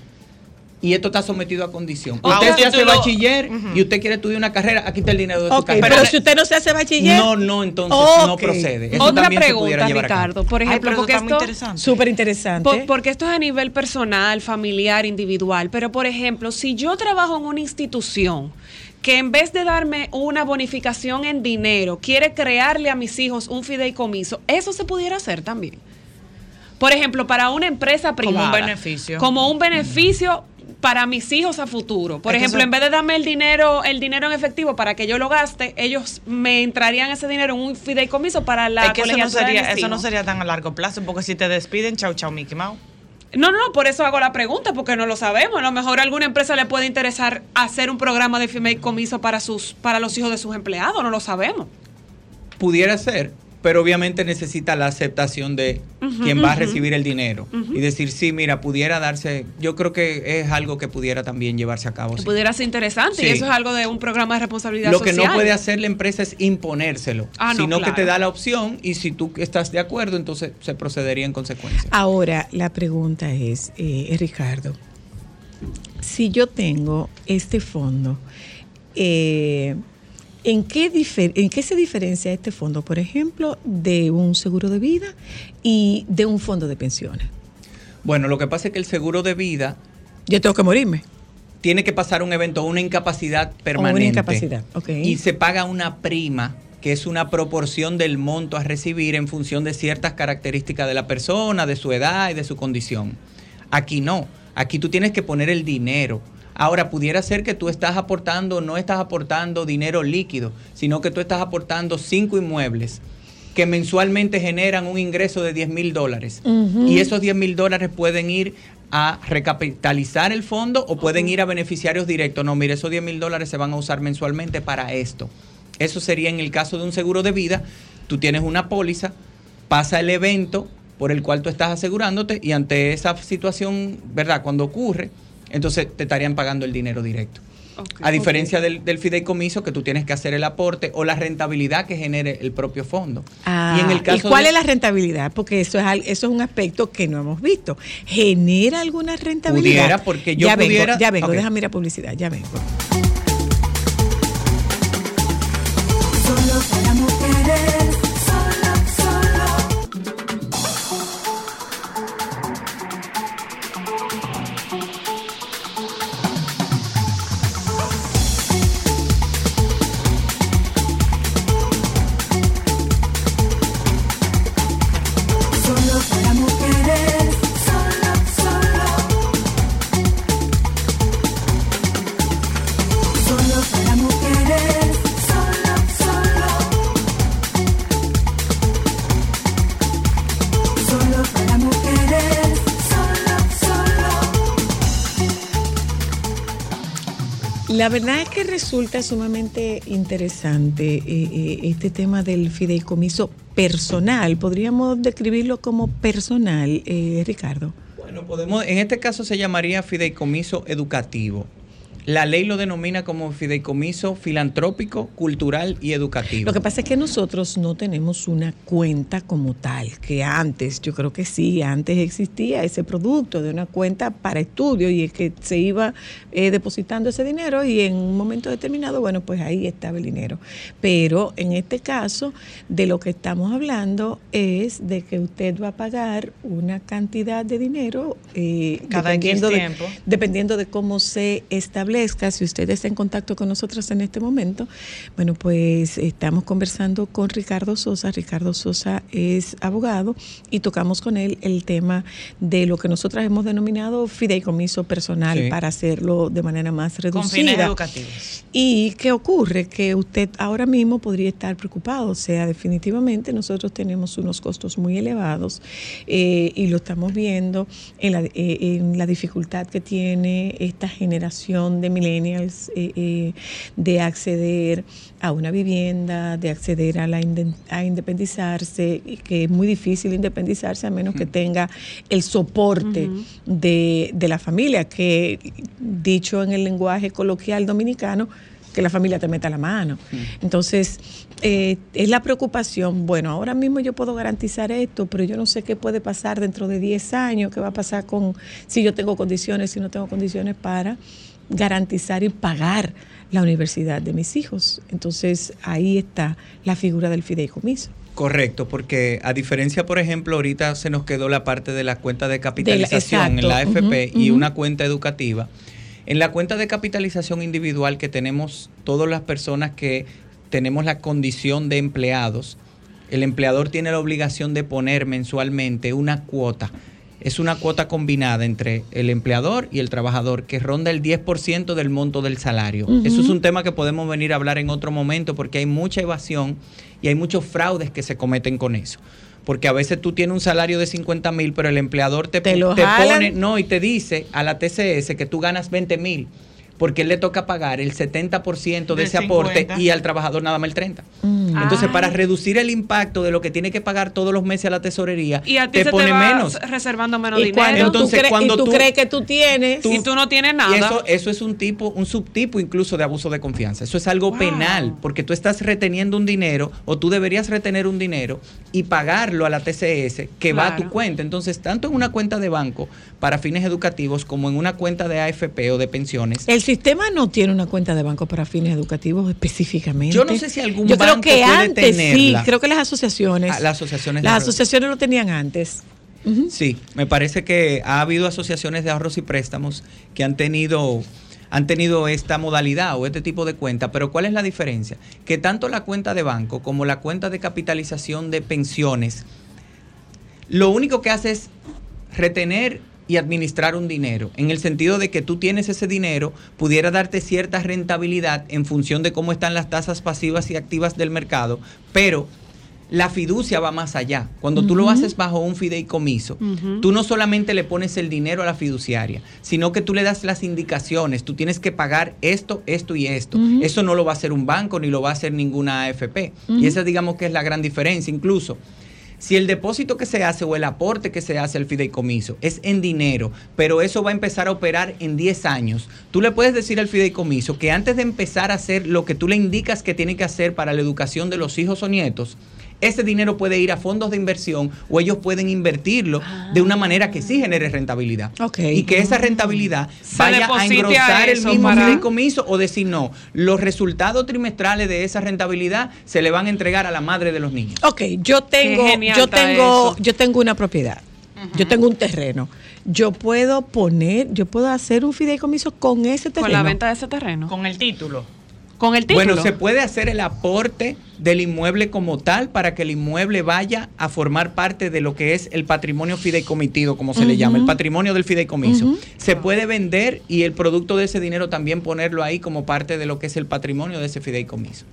Y esto está sometido a condición. Ah, Usted se hace bachiller y usted quiere estudiar una carrera, aquí está el dinero de su carrera. pero si usted no se hace bachiller, no, no, entonces no procede. Eso Otra pregunta. Ricardo. Por ejemplo, porque está muy esto, interesante. súper interesante. Por- porque esto es a nivel personal, familiar, individual. Pero, por ejemplo, si yo trabajo en una institución que en vez de darme una bonificación en dinero, quiere crearle a mis hijos un fideicomiso, eso se pudiera hacer también. Por ejemplo, para una empresa Como un privada. beneficio. Como un beneficio para mis hijos a futuro. Por Es ejemplo, eso- en vez de darme el dinero, el dinero en efectivo para que yo lo gaste, ellos me entrarían ese dinero en un fideicomiso para la es que eso no, de sería, mis eso no sería tan a largo plazo, porque si te despiden, chau, chau, Mickey Mouse. No, no, por eso hago la pregunta, porque no lo sabemos. A lo mejor a alguna empresa le puede interesar hacer un programa de fideicomiso para sus, para los hijos de sus empleados, no lo sabemos. Pudiera ser, pero obviamente necesita la aceptación de quien va a recibir el dinero. Y decir, sí, mira, pudiera darse, yo creo que es algo que pudiera también llevarse a cabo. Que sí. pudiera ser interesante y eso es algo de un programa de responsabilidad Lo que social. no puede hacer la empresa es imponérselo, Ah, no, sino que te da la opción y si tú estás de acuerdo, entonces se procedería en consecuencia. Ahora, la pregunta es, eh, Ricardo, si yo tengo este fondo, eh, ¿en, qué difer- ¿en qué se diferencia este fondo, por ejemplo, de un seguro de vida y de un fondo de pensiones? Bueno, lo que pasa es que el seguro de vida Yo tengo que morirme. tiene que pasar un evento, una incapacidad permanente. incapacidad, ok. Y se paga una prima que es una proporción del monto a recibir en función de ciertas características de la persona, de su edad y de su condición. Aquí no, aquí tú tienes que poner el dinero. Ahora, pudiera ser que tú estás aportando, no estás aportando dinero líquido, sino que tú estás aportando cinco inmuebles que mensualmente generan un ingreso de 10 mil dólares. Y esos 10 mil dólares pueden ir a recapitalizar el fondo o pueden ir a beneficiarios directos. No, mire, esos 10 mil dólares se van a usar mensualmente para esto. Eso sería en el caso de un seguro de vida. Tú tienes una póliza, pasa el evento por el cual tú estás asegurándote y ante esa situación, ¿verdad? Cuando ocurre, entonces te estarían pagando el dinero directo. A diferencia del, del fideicomiso, que tú tienes que hacer el aporte o la rentabilidad que genere el propio fondo. Ah, y en el caso cuál de- es la rentabilidad? Porque eso es, eso es un aspecto que no hemos visto. ¿Genera alguna rentabilidad? Pudiera, porque yo ya pudiera- Vengo, ya vengo, Ok. déjame ir a publicidad, ya vengo. La verdad es que resulta sumamente interesante eh, eh, este tema del fideicomiso personal. ¿Podríamos describirlo como personal, eh, Ricardo? Bueno, podemos, en este caso se llamaría fideicomiso educativo. La ley lo denomina como fideicomiso filantrópico, cultural y educativo. Lo que pasa es que nosotros no tenemos una cuenta como tal, que antes, yo creo que sí, antes existía ese producto de una cuenta para estudio y es que se iba eh, depositando ese dinero y en un momento determinado, bueno, pues ahí estaba el dinero. Pero en este caso, de lo que estamos hablando es de que usted va a pagar una cantidad de dinero eh, Cada dependiendo de- dependiendo de cómo se si usted está en contacto con nosotros en este momento, bueno, pues estamos conversando con Ricardo Sosa. Ricardo Sosa es abogado y tocamos con él el tema de lo que nosotros hemos denominado fideicomiso personal Sí. para hacerlo de manera más Con reducida. fines educativos. ¿Y qué ocurre? Que usted ahora mismo podría estar preocupado. O sea, definitivamente nosotros tenemos unos costos muy elevados eh, y lo estamos viendo en la, eh, en la dificultad que tiene esta generación de millennials eh, eh, de acceder a una vivienda, de acceder a, la a independizarse, y que es muy difícil independizarse a menos que tenga el soporte de, de la familia, que dicho en el lenguaje coloquial dominicano, que la familia te meta la mano. Entonces, eh, es la preocupación, bueno, ahora mismo yo puedo garantizar esto, pero yo no sé qué puede pasar dentro de 10 años, qué va a pasar con si yo tengo condiciones, si no tengo condiciones para garantizar y pagar la universidad de mis hijos. Entonces, ahí está la figura del fideicomiso. Correcto, porque a diferencia, por ejemplo, ahorita se nos quedó la parte de la cuenta de capitalización en la AFP y una cuenta educativa. En la cuenta de capitalización individual que tenemos todas las personas que tenemos la condición de empleados, el empleador tiene la obligación de poner mensualmente una cuota. Es una cuota combinada entre el empleador y el trabajador que ronda el 10% del monto del salario. Eso es un tema que podemos venir a hablar en otro momento porque hay mucha evasión y hay muchos fraudes que se cometen con eso. porque a veces tú tienes un salario de 50 mil, pero el empleador te, Te lo te jalan. pone, no, y te dice a la TCS que tú ganas 20 mil, porque él le toca pagar el 70% de ese aporte 50. y al trabajador nada más el 30%. Mm. Entonces, Ay. para reducir el impacto de lo que tiene que pagar todos los meses a la tesorería, Y a ti te se pone te va menos. reservando menos Y dinero. cuando, Entonces, tú, crees, cuando y tú tú- crees que tú tienes... y tú no tienes nada. Y eso, eso es un tipo, un subtipo incluso de abuso de confianza. Eso es algo Wow. penal, porque tú estás reteniendo un dinero o tú deberías retener un dinero y pagarlo a la TCS que va a tu cuenta. Entonces, tanto en una cuenta de banco para fines educativos como en una cuenta de AFP o de pensiones, El sistema no tiene una cuenta de banco para fines educativos específicamente. Yo no sé si algún Yo creo banco que puede antes sí, tenerla. creo que las asociaciones. Ah, las asociaciones Las asociaciones lo tenían antes. Sí, me parece que ha habido asociaciones de ahorros y préstamos que han tenido han tenido esta modalidad o este tipo de cuenta, pero ¿cuál es la diferencia? Que tanto la cuenta de banco como la cuenta de capitalización de pensiones, lo único que hace es retener y administrar un dinero, en el sentido de que tú tienes ese dinero, pudiera darte cierta rentabilidad en función de cómo están las tasas pasivas y activas del mercado, pero la fiducia va más allá. Cuando tú lo haces bajo un fideicomiso, tú no solamente le pones el dinero a la fiduciaria, sino que tú le das las indicaciones. Tú tienes que pagar esto, esto y esto. Eso no lo va a hacer un banco ni lo va a hacer ninguna AFP. Y esa digamos que es la gran diferencia. Incluso, si el depósito que se hace o el aporte que se hace al fideicomiso es en dinero, pero eso va a empezar a operar en 10 años, tú le puedes decir al fideicomiso que antes de empezar a hacer lo que tú le indicas que tiene que hacer para la educación de los hijos o nietos, ese dinero puede ir a fondos de inversión o ellos pueden invertirlo de una manera que sí genere rentabilidad. Y que esa rentabilidad Se vaya a engrosar el mismo para- fideicomiso o decir no, los resultados trimestrales de esa rentabilidad se le van a entregar a la madre de los niños. Ok, yo tengo, yo tengo, eso. yo tengo una propiedad. Yo tengo un terreno. Yo puedo poner, yo puedo hacer un fideicomiso con ese terreno. Con la venta de ese terreno. Con el título. Con el título. Bueno, se puede hacer el aporte del inmueble como tal para que el inmueble vaya a formar parte de lo que es el patrimonio fideicomitido, como se le llama, el patrimonio del fideicomiso. Se puede vender y el producto de ese dinero también ponerlo ahí como parte de lo que es el patrimonio de ese fideicomiso.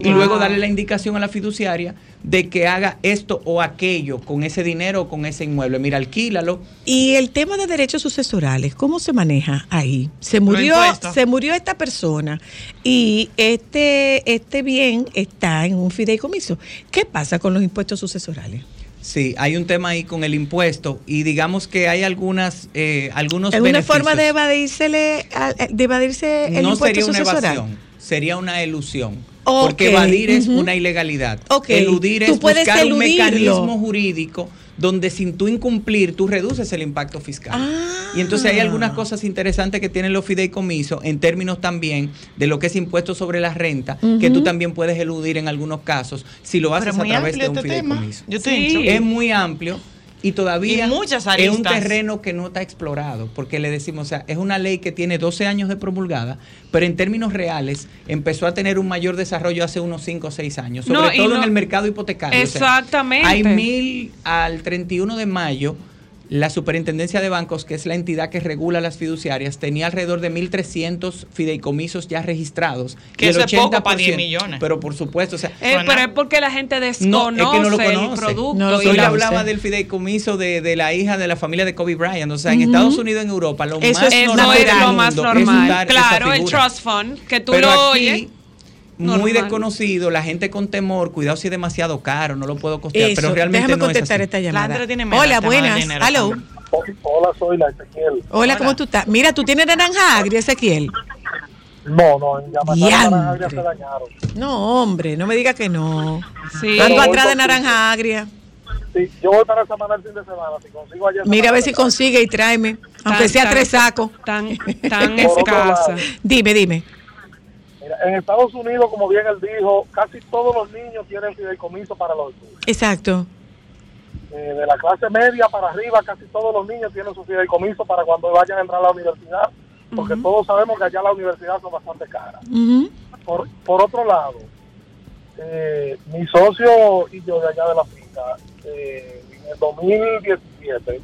Y luego darle la indicación a la fiduciaria de que haga esto o aquello con ese dinero o con ese inmueble. Mira, alquílalo. Y el tema de derechos sucesorales, ¿cómo se maneja ahí? Se murió, se murió esta persona y este, este bien está en un fideicomiso. ¿Qué pasa con los impuestos sucesorales? Sí, hay un tema ahí con el impuesto y digamos que hay algunas, eh, algunos ¿Es una beneficios. forma de evadirse, de evadirse el no impuesto sería una sucesoral? evasión, sería una elusión. Porque evadir es una ilegalidad. Eludir es buscar un mecanismo jurídico donde sin tú incumplir, tú reduces el impacto fiscal. Ah. Y entonces hay algunas cosas interesantes que tienen los fideicomisos en términos también de lo que es impuesto sobre la renta, que tú también puedes eludir en algunos casos si lo haces es a través de un este tema. fideicomiso. Yo Sí. en shock. Es muy amplio y todavía Y muchas es un terreno que no está explorado, porque le decimos, o sea, es una ley que tiene 12 años de promulgada, pero en términos reales empezó a tener un mayor desarrollo hace unos 5 o 6 años, sobre No, todo no- en el mercado hipotecario. o sea, Exactamente. hay mil al 31 de mayo. La Superintendencia de Bancos, que es la entidad que regula las fiduciarias, tenía alrededor de 1.300 fideicomisos ya registrados. Que el eso es poco para 80%, 10 millones. Pero por supuesto, o sea, Eh, pero es porque la gente no, desconoce, es que no lo el conoce. producto. No lo y Yo le la- conoce. hablaba del fideicomiso de, de la hija de la familia de Kobe Bryant. O sea, en Estados Unidos, en Europa, lo Eso más es Eso normal es del lo más es normal. Claro, el trust fund, que tú Pero lo aquí, muy desconocido, la gente con temor, cuidado si es demasiado caro, no lo puedo costear, Eso, pero realmente déjame no es contestar así. esta llamada. Tiene Hola, buenas. dinero Hello. Hola, soy la Ezequiel. Hola, ¿cómo tú estás? Mira, tú tienes naranja agria, Ezequiel. No, no, Diantre. Naranja Agria se dañaron. No, hombre, no me digas que no. Sí. Ando atrás de naranja agria. Sí, yo voy para Samaná el fin de semana. Si consigo ayer. Mira a ver si consigue y tráeme, aunque Tan- sea tan- tres sacos. Tan, (laughs) tan escasa. Dime, dime. Mira, en Estados Unidos, como bien él dijo, casi todos los niños tienen fideicomiso para los estudios. Exacto. Eh, de la clase media para arriba, casi todos los niños tienen su fideicomiso para cuando vayan a entrar a la universidad, porque todos sabemos que allá las universidades son bastante caras. Por, por otro lado, eh, mi socio y yo de allá de la finca, eh, en el 2017,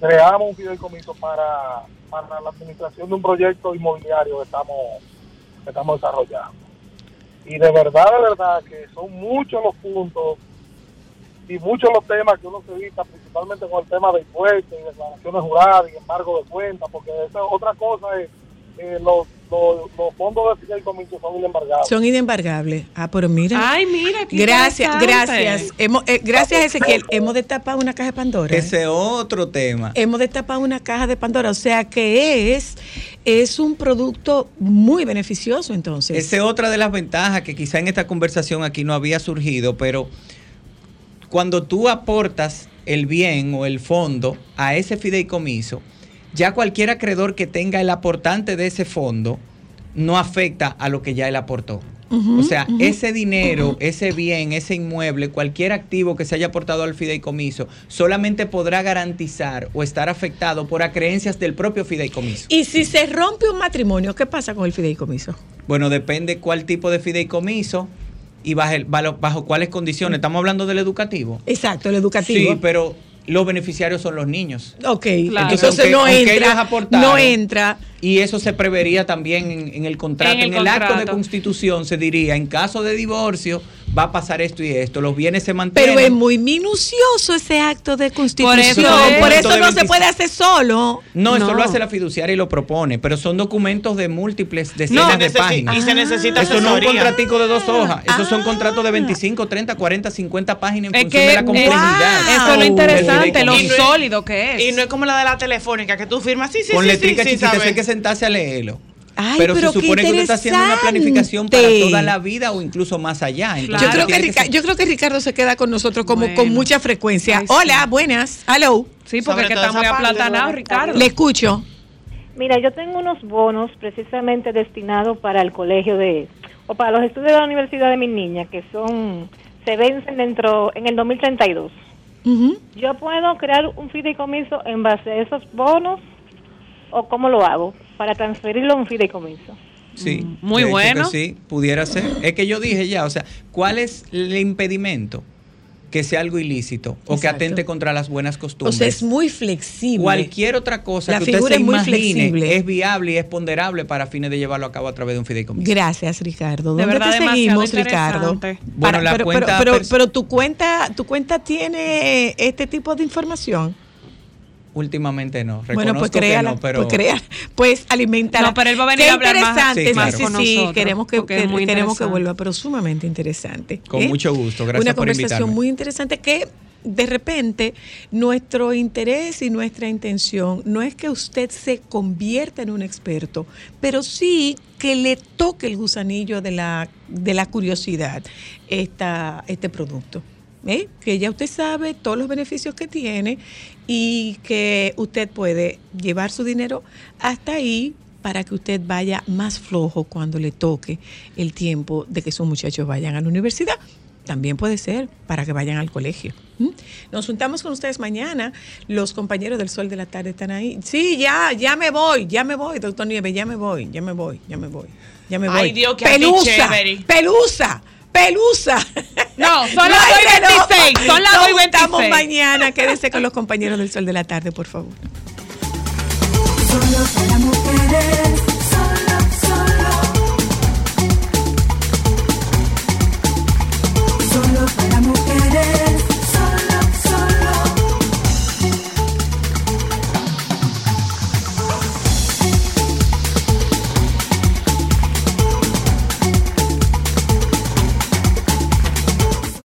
creamos un fideicomiso para, para la administración de un proyecto inmobiliario que estamos, que estamos desarrollando. Y de verdad, de verdad, que son muchos los puntos y muchos los temas que uno se evita, principalmente con el tema de impuestos, y declaraciones juradas y embargo de cuentas, porque esa otra cosa es eh, los, los, los fondos de fideicomiso son inembargables. Son inembargables. Ah, pero mira. Ay, mira, qué Gracias, gracias. Hemos, eh, gracias, Ezequiel. (laughs) Hemos destapado una caja de Pandora. ¿eh? Ese otro tema. Hemos destapado una caja de Pandora. O sea que es, es un producto muy beneficioso entonces. Esa es otra de las ventajas que quizá en esta conversación aquí no había surgido, pero cuando tú aportas el bien o el fondo a ese fideicomiso, ya cualquier acreedor que tenga el aportante de ese fondo no afecta a lo que ya él aportó. o sea, ese dinero, ese bien, ese inmueble, cualquier activo que se haya aportado al fideicomiso, solamente podrá garantizar o estar afectado por acreencias del propio fideicomiso. Y si se rompe un matrimonio, ¿qué pasa con el fideicomiso? Bueno, depende cuál tipo de fideicomiso y bajo, bajo cuáles condiciones. Estamos hablando del educativo. Exacto, el educativo. Sí, pero los beneficiarios son los niños. Ok, Claro. entonces Aunque- no aunque ellos entra, aportaron, no entra. Y eso se prevería también en, en el contrato. En En el el, acto de constitución se diría, en caso de divorcio va a pasar esto y esto. Los bienes se mantienen. Pero es muy minucioso ese acto de constitución. eso Por es. eso, no se 25. puede hacer solo. No, eso lo hace la fiduciaria y lo propone, pero son documentos de múltiples decenas No, de páginas. y se necesita Eso no es un contratico de dos hojas, esos son Ah. contratos de 25, 30, 40, 50 páginas en Es función que de la es- complejidad. eso es lo interesante, lo sólido que es. Y no es como la de la telefónica, que tú firmas, sí, sí, Con sí, sí, sí, ¿sabes? hay que sentarse a leerlo. Ay, pero, pero se supone que usted está haciendo una planificación para toda la vida o incluso más allá. Entonces, Yo, creo que Rica- yo creo que Ricardo se queda con nosotros como Bueno. con mucha frecuencia. Ay, sí. Hola, buenas. Hello. Sí, porque que está muy aplatanado, Ricardo. Le escucho. Mira, yo tengo unos bonos precisamente destinados para el colegio de o para los estudios de la universidad de mi niña que son se vencen dentro en el 2032. Ujú. Yo puedo crear un fideicomiso en base a esos bonos o cómo lo hago para transferirlo a un fideicomiso. Sí, Mm, muy bueno. sí, pudiera ser. Es que yo dije ya, o sea, ¿cuál es el impedimento? Que sea algo ilícito o que atente contra las buenas O costumbres. sea, es muy flexible. Cualquier otra cosa La que usted figura se es muy imagine flexible. es viable y es ponderable para fines de llevarlo a cabo a través de un fideicomiso. Gracias, Ricardo. De ¿Dónde verdad, te seguimos, Ricardo? Bueno, la pero, cuenta pero, pero, pero tu cuenta, tu cuenta tiene este tipo de información. Últimamente no. Reconozco Bueno, pues no, pero pues crea, pues alimentar. No, pero él va a venir Qué a hablar más- interesante, Sí, sí, claro. sí, sí, queremos que, muy queremos que interesante. vuelva, pero sumamente interesante. ¿eh? Con mucho gusto, gracias Una por conversación invitarme. muy interesante que de repente nuestro interés y nuestra intención no es que usted se convierta en un experto, pero sí que le toque el gusanillo de la, de la curiosidad esta, este producto. ¿Eh? Que ya usted sabe todos los beneficios que tiene y que usted puede llevar su dinero hasta ahí para que usted vaya más flojo cuando le toque el tiempo de que sus muchachos vayan a la universidad. También puede ser para que vayan al colegio. Nos juntamos con ustedes mañana. Los compañeros del Sol de la Tarde están ahí. Sí, ya, ya me voy, ya me voy, doctor Nieves, ya me voy, ya me voy, ya me voy, ya me voy. Ay, Dios, qué pelusa, pelusa, pelusa. No, son las hay 2:26, reloj. son las Nos 2:26. juntamos mañana. Quédense con los compañeros del Sol de la Tarde, por favor. Solo para mujeres.